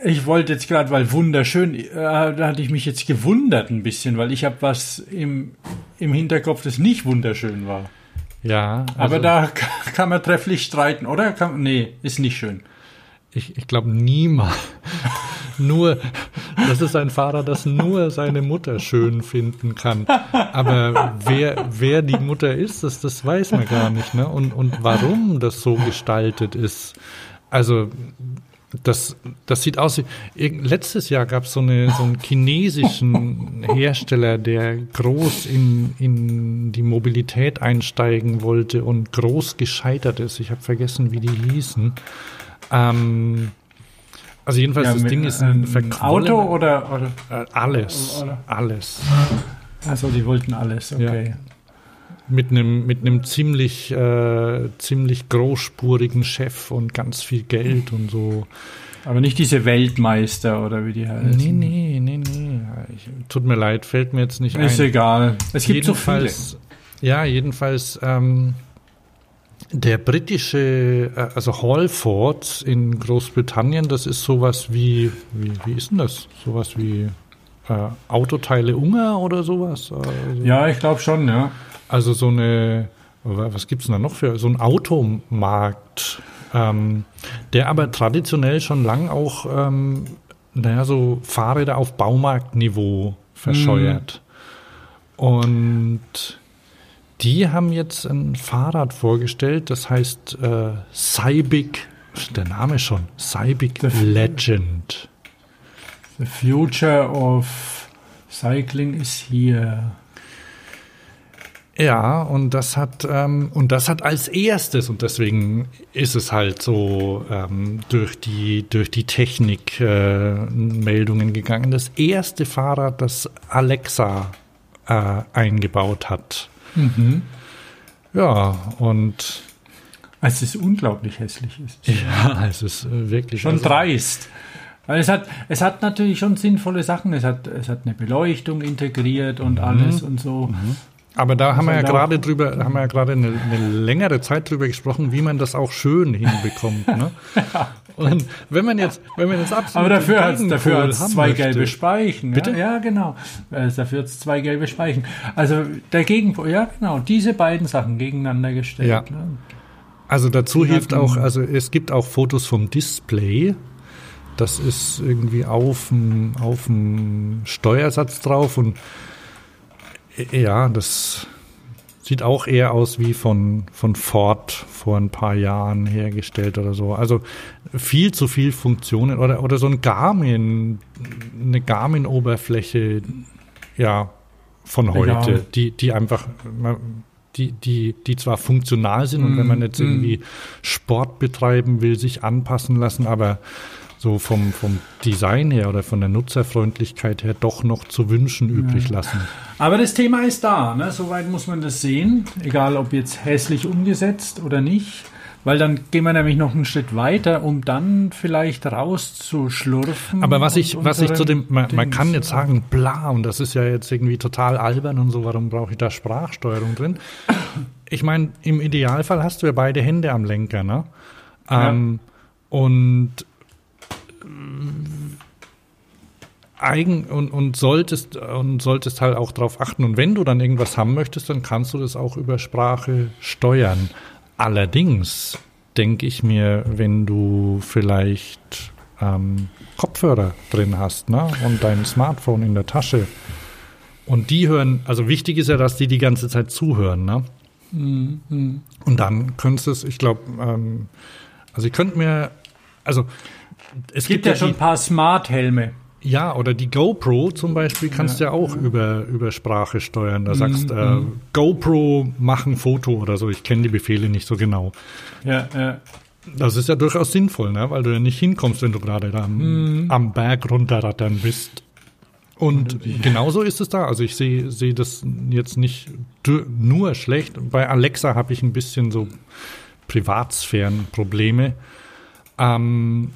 Ich wollte jetzt gerade, weil wunderschön, äh, da hatte ich mich jetzt gewundert ein bisschen, weil ich habe was im, im Hinterkopf, das nicht wunderschön war. Ja. Also Aber da *laughs* kann man trefflich streiten, oder? Kann, nee, ist nicht schön. Ich, ich glaube, niemals, nur, das ist ein Fahrrad, das nur seine Mutter schön finden kann. Aber wer, wer die Mutter ist, das, das weiß man gar nicht, ne? Und, und warum das so gestaltet ist. Also, das, das sieht aus. Letztes Jahr gab es so, eine, so einen chinesischen Hersteller, der groß in, in die Mobilität einsteigen wollte und groß gescheitert ist. Ich habe vergessen, wie die hießen. Ähm, also jedenfalls, Ja, das Ding ist ein verquollener- Auto oder, oder Äh, alles, Oder- alles. also die wollten alles, okay. Mit einem mit einem ziemlich äh, ziemlich großspurigen Chef und ganz viel Geld und so. Aber nicht diese Weltmeister oder wie die heißen. Nee, nee, nee, nee. Ich, tut mir leid, fällt mir jetzt nicht Ist ein. egal. Es gibt so viele. jedenfalls, ja, jedenfalls ähm, der britische, äh, also Halford in Großbritannien, das ist sowas wie, wie, wie ist denn das? Sowas wie äh, Autoteile Unger oder sowas? Also, Ja, ich glaube schon, ja. also so eine, was gibt's denn da noch für, so ein Automarkt, ähm, der aber traditionell schon lang auch, ähm, naja, so Fahrräder auf Baumarktniveau verscheuert. Und die haben jetzt ein Fahrrad vorgestellt, das heißt äh, Cybic, der Name schon, Cybic Legend. The future of cycling is here. Ja, und das hat ähm, und das hat als erstes und deswegen ist es halt so ähm, durch die durch die Technik äh, Meldungen gegangen. Das erste Fahrrad, das Alexa äh, eingebaut hat. Mhm. Ja, und Als es unglaublich hässlich ist. ja, *laughs* es ist äh, wirklich Schon also, dreist. Weil es hat, es hat natürlich schon sinnvolle Sachen. Es hat, es hat eine Beleuchtung integriert und alles und so. Aber da haben wir ja gerade drüber, haben wir ja gerade eine, eine längere Zeit drüber gesprochen, wie man das auch schön hinbekommt. Ne? *laughs* *laughs* Und wenn man jetzt, wenn man jetzt absolut Aber dafür hat es dafür hat's zwei möchte, gelbe Speichen. Bitte? Ja, ja genau. Äh, Dafür hat es zwei gelbe Speichen. Also der Gegenpol, ja genau, diese beiden Sachen gegeneinander gestellt. Ja. Ne? Also dazu Die hilft auch, also es gibt auch Fotos vom Display. Das ist irgendwie auf dem, auf dem Steuersatz drauf und äh, ja, das sieht auch eher aus wie von, von Ford vor ein paar Jahren hergestellt oder so. Also viel zu viel Funktionen oder, oder so ein Garmin, eine Garmin-Oberfläche, ja, von Egal. heute, die, die einfach, die, die, die zwar funktional sind und wenn man jetzt Mm, mm. irgendwie Sport betreiben will, sich anpassen lassen, aber so vom, vom Design her oder von der Nutzerfreundlichkeit her doch noch zu wünschen übrig lassen. Aber das Thema ist da, ne? soweit muss man das sehen, egal ob jetzt hässlich umgesetzt oder nicht, weil dann gehen wir nämlich noch einen Schritt weiter, um dann vielleicht rauszuschlurfen. Aber was ich, und was ich zu dem, man, man kann jetzt sagen, bla, und das ist ja jetzt irgendwie total albern und so, warum brauche ich da Sprachsteuerung drin? Ich meine, im Idealfall hast du ja beide Hände am Lenker, ne? Ähm, Und äh, eigen und, und solltest und solltest halt auch darauf achten. Und wenn du dann irgendwas haben möchtest, dann kannst du das auch über Sprache steuern. Allerdings denke ich mir, wenn du vielleicht ähm, Kopfhörer drin hast ne? und dein Smartphone in der Tasche und die hören, also wichtig ist ja, dass die die ganze Zeit zuhören. Ne? Mhm. Und dann könntest du es, ich glaube, ähm, also ich könnte mir, also es Es gibt ja schon ein paar Smart-Helme. ja, oder die GoPro zum Beispiel kannst du ja auch über, über Sprache steuern. Da sagst äh, GoPro, mach ein Foto oder so. Ich kenne die Befehle nicht so genau. Ja, ja. Das ist ja durchaus sinnvoll, ne? weil du ja nicht hinkommst, wenn du gerade da am, am Berg runterrattern bist. Und genauso ist es da. Also ich sehe sehe das jetzt nicht nur schlecht. Bei Alexa habe ich ein bisschen so Privatsphärenprobleme. Ähm,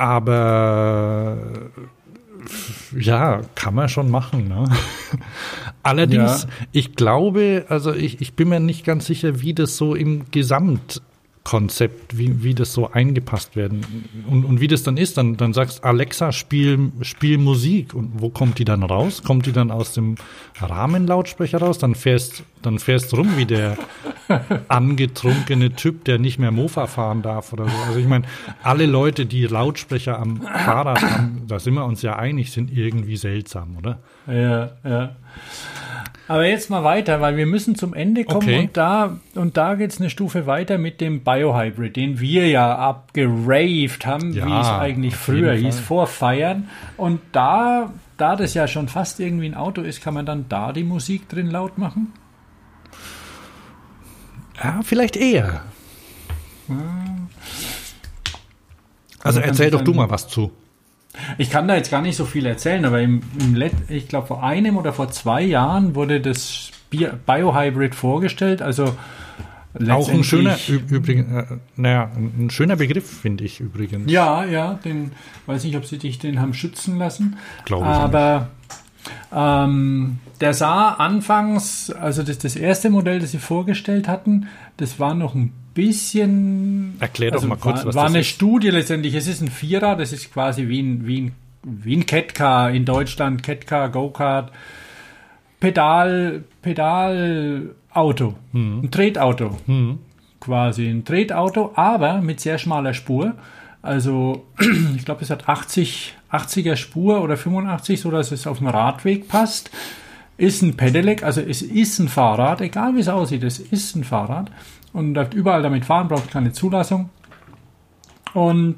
aber ja, kann man schon machen. Ne? *laughs* Allerdings, Ja. ich glaube, also ich, ich bin mir nicht ganz sicher, wie das so im Gesamtkonzept, wie, wie das so eingepasst werden und, und wie das dann ist. Dann, dann sagst Alexa, spiel, spiel Musik. Und wo kommt die dann raus? Kommt die dann aus dem Rahmenlautsprecher raus? Dann fährst, dann fährst rum wie der, *laughs* angetrunkene Typ, der nicht mehr Mofa fahren darf oder so. Also ich meine, alle Leute, die Lautsprecher am Fahrrad haben, da sind wir uns ja einig, sind irgendwie seltsam, oder? Ja, ja. Aber jetzt mal weiter, weil wir müssen zum Ende kommen Okay. und da, und da geht's eine Stufe weiter mit dem Biohybrid, den wir ja abgeraved haben, Ja, wie es eigentlich früher hieß, vor Feiern. Und da, da das ja schon fast irgendwie ein Auto ist, kann man dann da die Musik drin laut machen? Ja, vielleicht eher. Also Man kann erzähl doch du mal was zu. Ich kann da jetzt gar nicht so viel erzählen, aber im, im Let ich glaube vor einem oder vor zwei Jahren wurde das Bi- Biohybrid vorgestellt. Also Auch ein schöner, übrigens, äh, naja, ein ein schöner Begriff, finde ich übrigens. Ja, ja, den weiß nicht, ob sie dich den haben schützen lassen. Glaube ich Aber ähm, der sah anfangs, also das, das erste Modell, das sie vorgestellt hatten, das war noch ein bisschen. Erklär doch also mal kurz, war, was war das eine ist. Studie letztendlich. Es ist ein Vierer, das ist quasi wie ein, wie ein, wie ein Catcar in Deutschland, Catcar, Go-Kart. Pedal, Pedalauto, Mhm. ein Tretauto quasi ein Tretauto, aber mit sehr schmaler Spur. Also *clears throat* ich glaube, es hat 80, 80er Spur oder 85, so dass es auf dem Radweg passt. Ist ein Pedelec, also es ist ein Fahrrad, egal wie es aussieht, es ist ein Fahrrad. Und darf überall damit fahren, braucht keine Zulassung. Und,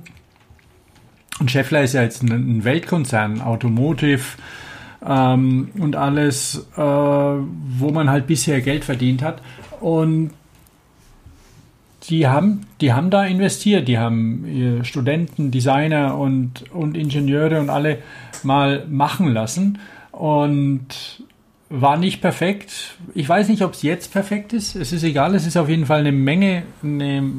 und Scheffler ist ja jetzt ein, Weltkonzern, Automotive ähm, und alles, äh, wo man halt bisher Geld verdient hat. Und die haben, die haben da investiert, die haben ihr Studenten, Designer und, und Ingenieure und alle mal machen lassen und war nicht perfekt. Ich weiß nicht, ob es jetzt perfekt ist. Es ist egal, es ist auf jeden Fall eine Menge, eine,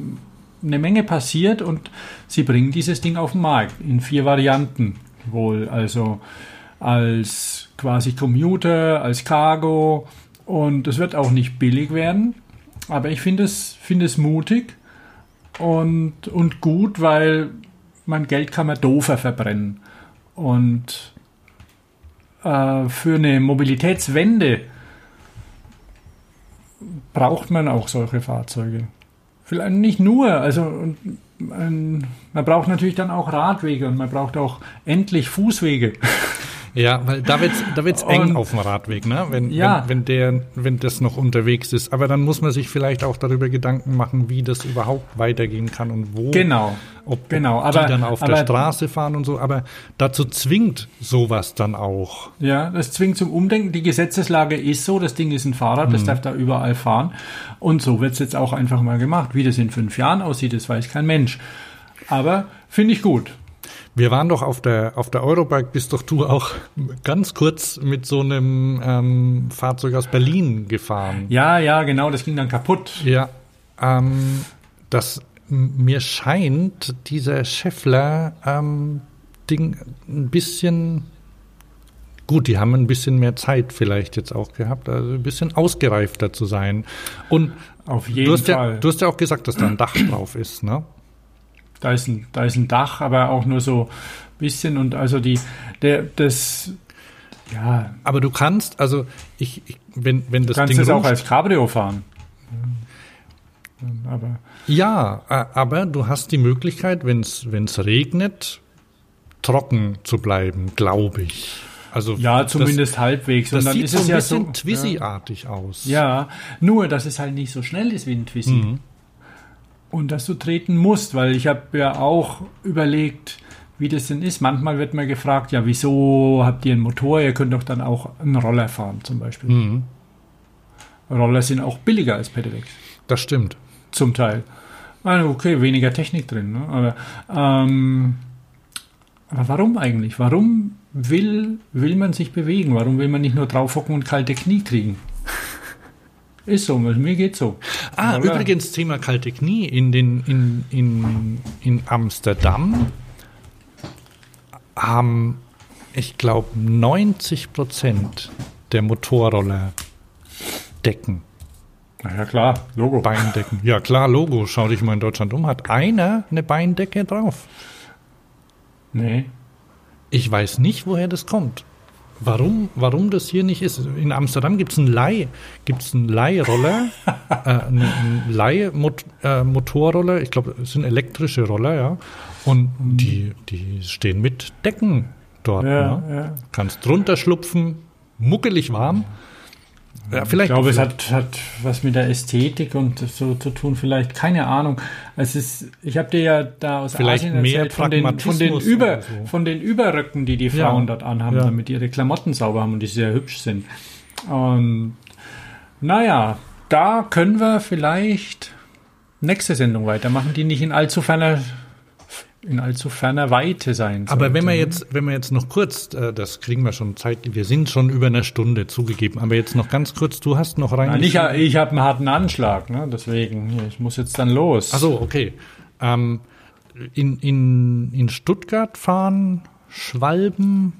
eine Menge passiert und sie bringen dieses Ding auf den Markt in vier Varianten wohl. Also als quasi Commuter, als Cargo und es wird auch nicht billig werden. Aber ich finde es, finde es mutig und, und gut, weil mein Geld kann man doofer verbrennen. Und äh, für eine Mobilitätswende braucht man auch solche Fahrzeuge. Vielleicht nicht nur, also ähm, man braucht natürlich dann auch Radwege und man braucht auch endlich Fußwege. *laughs* Ja, weil da wird's, da wird's eng Und- auf dem Radweg, ne? Wenn, Ja. wenn, wenn der, wenn das noch unterwegs ist. Aber dann muss man sich vielleicht auch darüber Gedanken machen, wie das überhaupt weitergehen kann und wo. Genau. Ob, Genau, ob aber- die dann auf aber- der Straße fahren und so. Aber dazu zwingt sowas dann auch. Ja, das zwingt zum Umdenken. Die Gesetzeslage ist so, das Ding ist ein Fahrrad, das darf da überall fahren. Und so wird es jetzt auch einfach mal gemacht. Wie das in fünf Jahren aussieht, das weiß kein Mensch. Aber finde ich gut. Wir waren doch auf der, auf der Eurobike, bist doch du auch ganz kurz mit so einem ähm, Fahrzeug aus Berlin gefahren. Ja, ja, genau, das ging dann kaputt. Ja, ähm, das mir scheint dieser Scheffler ähm, Ding ein bisschen gut, die haben ein bisschen mehr Zeit vielleicht jetzt auch gehabt, also ein bisschen ausgereifter zu sein. Und Auf jeden du hast, ja, Fall. du hast ja auch gesagt, dass da ein Dach drauf ist, ne? Da ist ein, da ist ein Dach, aber auch nur so ein bisschen und also die, der, das, ja, Aber du kannst, also ich, ich wenn, wenn das du kannst Ding es auch als Cabrio fahren. Aber Ja, aber du hast die Möglichkeit, wenn es regnet, trocken zu bleiben, glaube ich. Also ja, das- zumindest halbwegs. Das und dann sieht ist so es ein ja bisschen so. Twizy-artig aus. Ja, nur, dass es halt nicht so schnell ist wie ein Twizy. Mhm. Und dass du treten musst, weil ich habe ja auch überlegt, wie das denn ist. Manchmal wird mir gefragt, ja, wieso habt ihr einen Motor? Ihr könnt doch dann auch einen Roller fahren zum Beispiel. Mhm. Roller sind auch billiger als Pedelecs, Das stimmt. zum Teil. Also okay, weniger Technik drin. Ne? Aber, ähm, aber warum eigentlich? Warum will, will man sich bewegen? Warum will man nicht nur draufhocken und kalte Knie kriegen? Ist so, mir geht's so. Ah, Roller. übrigens Thema kalte Knie in den in, in, in Amsterdam haben, ich glaube, 90 Prozent der Motorroller Decken, Na ja, klar, Logo. Beindecken. Ja klar, Logo. Schau dich mal in Deutschland um. Hat einer eine Beindecke drauf? Nee. Ich weiß nicht, woher das kommt. Warum, warum das hier nicht ist. In Amsterdam gibt es einen Leih, gibt's einen Leihroller, *laughs* äh, einen, Leihmotorroller, äh, ich glaube, es sind elektrische Roller, ja. Und mhm. die, die stehen mit Decken dort. Ja, ne? ja. Kannst drunter schlupfen, muckelig warm. Ja, vielleicht ich glaube, es hat, hat was mit der Ästhetik und so zu tun, vielleicht, keine Ahnung. Es ist, ich habe dir ja da aus vielleicht Asien mehr erzählt, von den, von, den Über, so. von den Überröcken, die die Frauen ja. dort anhaben, ja. damit ihre Klamotten sauber haben und die sehr hübsch sind. Und naja, da können wir vielleicht nächste Sendung weitermachen, die nicht in allzu ferner in allzu ferner Weite sein. Aber wenn wir jetzt, wenn wir jetzt noch kurz, äh, das kriegen wir schon Zeit, wir sind schon über eine Stunde zugegeben, aber jetzt noch ganz kurz, du hast noch rein. Ich, ich habe einen harten Anschlag, ne? deswegen, ich muss jetzt dann los. Ach so, okay. Ähm, in, in, in Stuttgart fahren Schwalben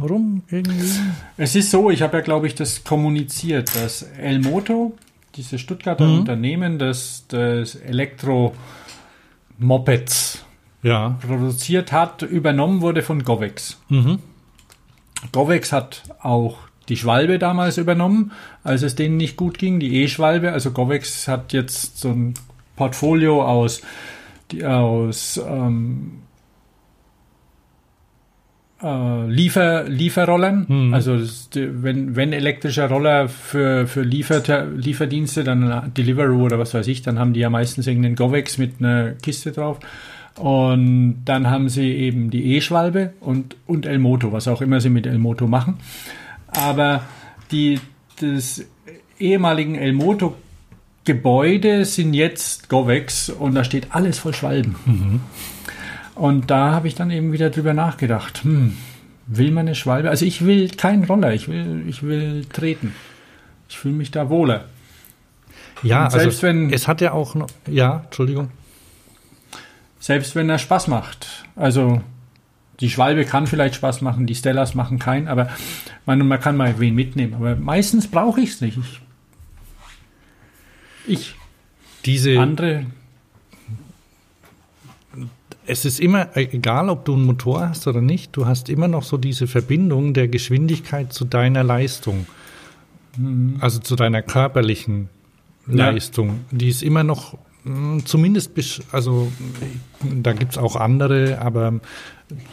rum irgendwie? Es ist so, ich habe ja, glaube ich, das kommuniziert, dass El Moto, dieses Stuttgarter mhm. Unternehmen, das, das Elektro-Mopeds ja. produziert hat, übernommen wurde von Govex. Mhm. Govex hat auch die Schwalbe damals übernommen, als es denen nicht gut ging, die E-Schwalbe. Also Govex hat jetzt so ein Portfolio aus, die, aus ähm, äh, Liefer, Lieferrollern. Hm. Also wenn, wenn elektrischer Roller für, für Liefer, Lieferdienste, dann Deliveroo oder was weiß ich, dann haben die ja meistens irgendeinen Govex mit einer Kiste drauf. Und dann haben sie eben die E-Schwalbe und, und El Moto, was auch immer sie mit El Moto machen. Aber die, das ehemaligen El Moto Gebäude sind jetzt Govex und da steht alles voll Schwalben. Mhm. Und da habe ich dann eben wieder drüber nachgedacht. Hm, will man eine Schwalbe? Also ich will keinen Roller, ich will, ich will treten. Ich fühle mich da wohler. Ja, also wenn, es hat ja auch noch, ja, Entschuldigung. Selbst wenn er Spaß macht. Also die Schwalbe kann vielleicht Spaß machen, die Stellas machen keinen, aber man, man kann mal wen mitnehmen. Aber meistens brauche ich es nicht. Ich, ich. Diese. Andere. Es ist immer, egal ob du einen Motor hast oder nicht, du hast immer noch so diese Verbindung der Geschwindigkeit zu deiner Leistung. Mhm. Also zu deiner körperlichen Leistung. Ja. Die ist immer noch zumindest, also da gibt es auch andere, aber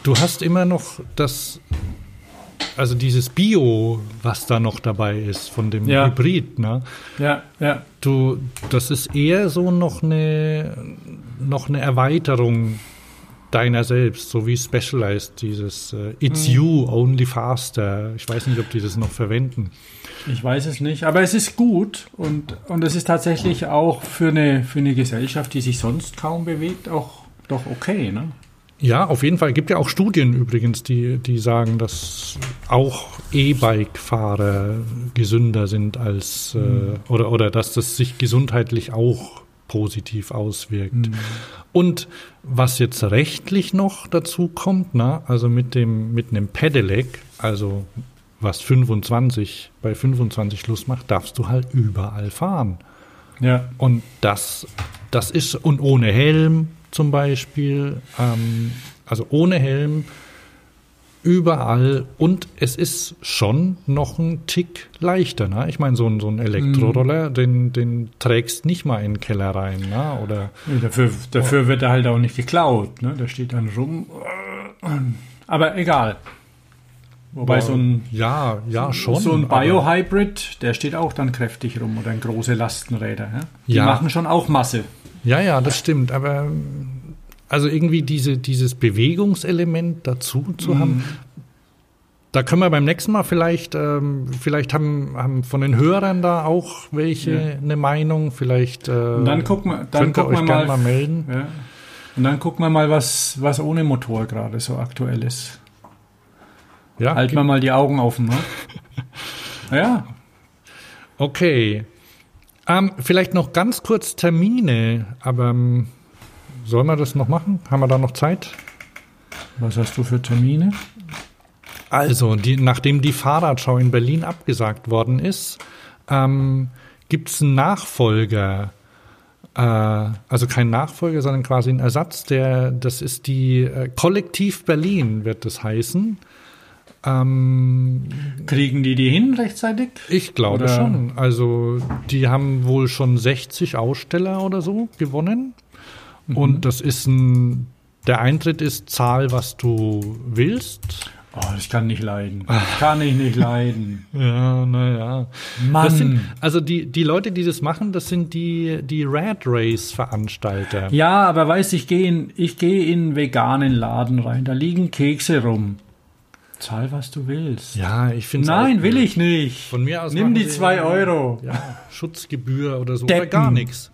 du hast immer noch das, also dieses Bio, was da noch dabei ist von dem ja. Hybrid, ne? Ja, ja. Du, das ist eher so noch eine, noch eine Erweiterung deiner selbst, so wie Specialized, dieses uh, It's mhm. you, only faster. Ich weiß nicht, ob die das noch verwenden. Ich weiß es nicht, aber es ist gut und, und es ist tatsächlich auch für eine, für eine Gesellschaft, die sich sonst kaum bewegt, auch doch okay, ne? Ja, auf jeden Fall. Es gibt ja auch Studien übrigens, die, die sagen, dass auch E-Bike-Fahrer gesünder sind als mhm. äh, oder, oder dass das sich gesundheitlich auch positiv auswirkt. Mhm. Und was jetzt rechtlich noch dazu kommt, na, also mit dem mit einem Pedelec, also was 25 bei 25 Schluss macht, darfst du halt überall fahren. Ja. Und das, das ist, und ohne Helm zum Beispiel, ähm, also ohne Helm überall und es ist schon noch ein Tick leichter. Ne? Ich meine, so ein, so ein Elektroroller, mm. den, den trägst nicht mal in den Keller rein. Ne? Oder, nee, dafür dafür oh. wird er halt auch nicht geklaut. Ne? Der steht dann rum. Aber egal. Wobei so ein ja, ja schon. So ein Biohybrid, der steht auch dann kräftig rum oder ein große Lastenräder. Ja? Die ja. machen schon auch Masse. Ja, ja, das stimmt. Aber also irgendwie diese, dieses Bewegungselement dazu zu mhm. haben, da können wir beim nächsten Mal vielleicht, ähm, vielleicht haben, haben von den Hörern da auch welche ja. eine Meinung. Vielleicht äh, Und dann gucken wir, dann gucken wir mal, mal melden. Ja. Und dann gucken wir mal, was, was ohne Motor gerade so aktuell ist. Ja, Halten wir mal die Augen offen, ne? *laughs* ja. Okay. Ähm, vielleicht noch ganz kurz Termine, aber ähm, sollen wir das noch machen? Haben wir da noch Zeit? Was hast du für Termine? Also, die, nachdem die Fahrradschau in Berlin abgesagt worden ist, ähm, gibt es einen Nachfolger. Äh, also kein Nachfolger, sondern quasi ein Ersatz. Der, das ist die äh, Kollektiv Berlin, wird das heißen. Ähm, Kriegen die die hin rechtzeitig? ich glaube Oder- schon. Also die haben wohl schon 60 Aussteller oder so gewonnen. Mhm. Und das ist ein, der Eintritt ist Zahl, was du willst. Oh, das kann nicht leiden. Das *laughs* kann ich nicht leiden. Ja, naja. Mann. Sind, also die, die Leute, die das machen, das sind die, die Rat Race Veranstalter. Ja, aber weißt, ich gehe in, ich gehe in einen veganen Laden rein. Da liegen Kekse rum. Zahl, was du willst. Ja, ich finde Nein, will ich nicht. Von mir aus Nimm die sie- zwei Euro. Ja, Schutzgebühr oder so. Oder Deppen. gar nichts.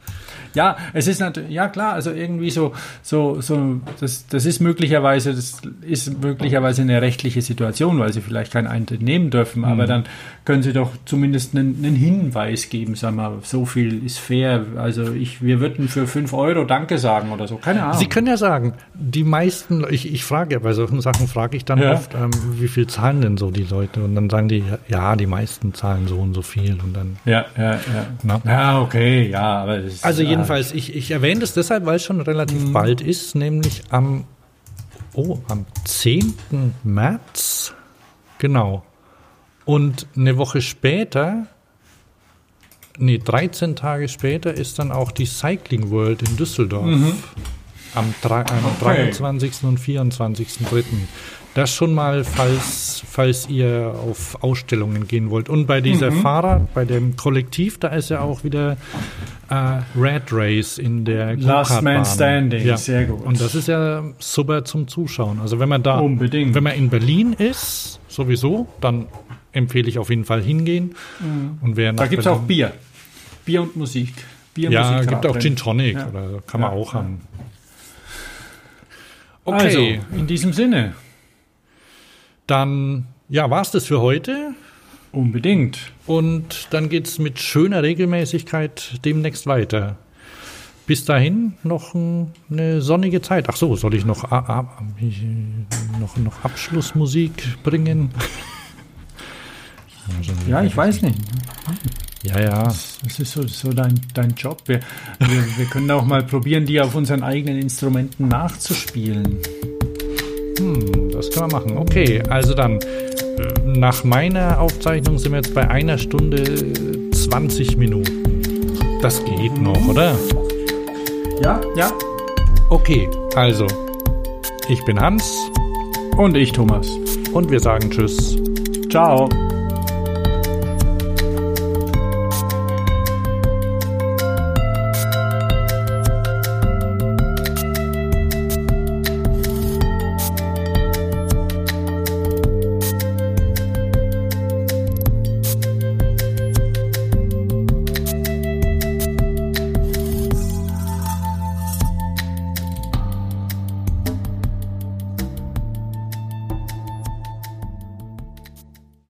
Ja, es ist natürlich, ja klar, also irgendwie so, so, so, das, das ist möglicherweise, das ist möglicherweise eine rechtliche Situation, weil sie vielleicht keinen Eintritt nehmen dürfen, Mhm. aber dann können sie doch zumindest einen, einen Hinweis geben, sag mal, so viel ist fair, also ich, wir würden für fünf Euro Danke sagen oder so, keine Ahnung. Sie können ja sagen, die meisten, ich, ich frage ja, bei solchen Sachen frage ich dann Ja. oft, ähm, wie viel zahlen denn so die Leute? Und dann sagen die, ja, die meisten zahlen so und so viel. Und dann, ja, ja, ja. Na? Ja, okay, ja, aber ist, also ja, jedenfalls, ich, ich erwähne das deshalb, weil es schon relativ bald ist, nämlich am, oh, am 10. März. Genau. Und eine Woche später, nee, 13 Tage später ist dann auch die Cycling World in Düsseldorf. Am, drei- am Okay. 23. und 24.3. Das schon mal, falls, falls ihr auf Ausstellungen gehen wollt. Und bei dieser Fahrrad, bei dem Kollektiv, da ist ja auch wieder äh, Red Race in der Last. Man Standing, Ja. sehr gut. Und das ist ja super zum Zuschauen. Also wenn man da, Unbedingt. wenn man in Berlin ist, sowieso, dann empfehle ich auf jeden Fall hingehen. Und wer Da gibt es auch Bier. Bier und Musik. Bier, ja, Musik, gibt auch. Gin Tonic Ja. oder kann man Ja, auch haben. Okay, Also, in diesem Sinne, dann ja, war's das für heute. unbedingt. Und dann geht's mit schöner Regelmäßigkeit demnächst weiter. Bis dahin noch ein, eine sonnige Zeit. Ach so, soll ich noch, noch, noch Abschlussmusik bringen? *laughs* Ja, ich weiß nicht. Ja, ja. Das ist so, so dein, dein Job. Wir, wir, wir können auch mal probieren, die auf unseren eigenen Instrumenten nachzuspielen. Das kann man machen. Okay, also dann, äh, nach meiner Aufzeichnung sind wir jetzt bei einer Stunde äh, 20 Minuten. Das geht noch, oder? Ja, ja. Okay, also, ich bin Hans Und ich, Thomas. und wir sagen Tschüss. Ciao.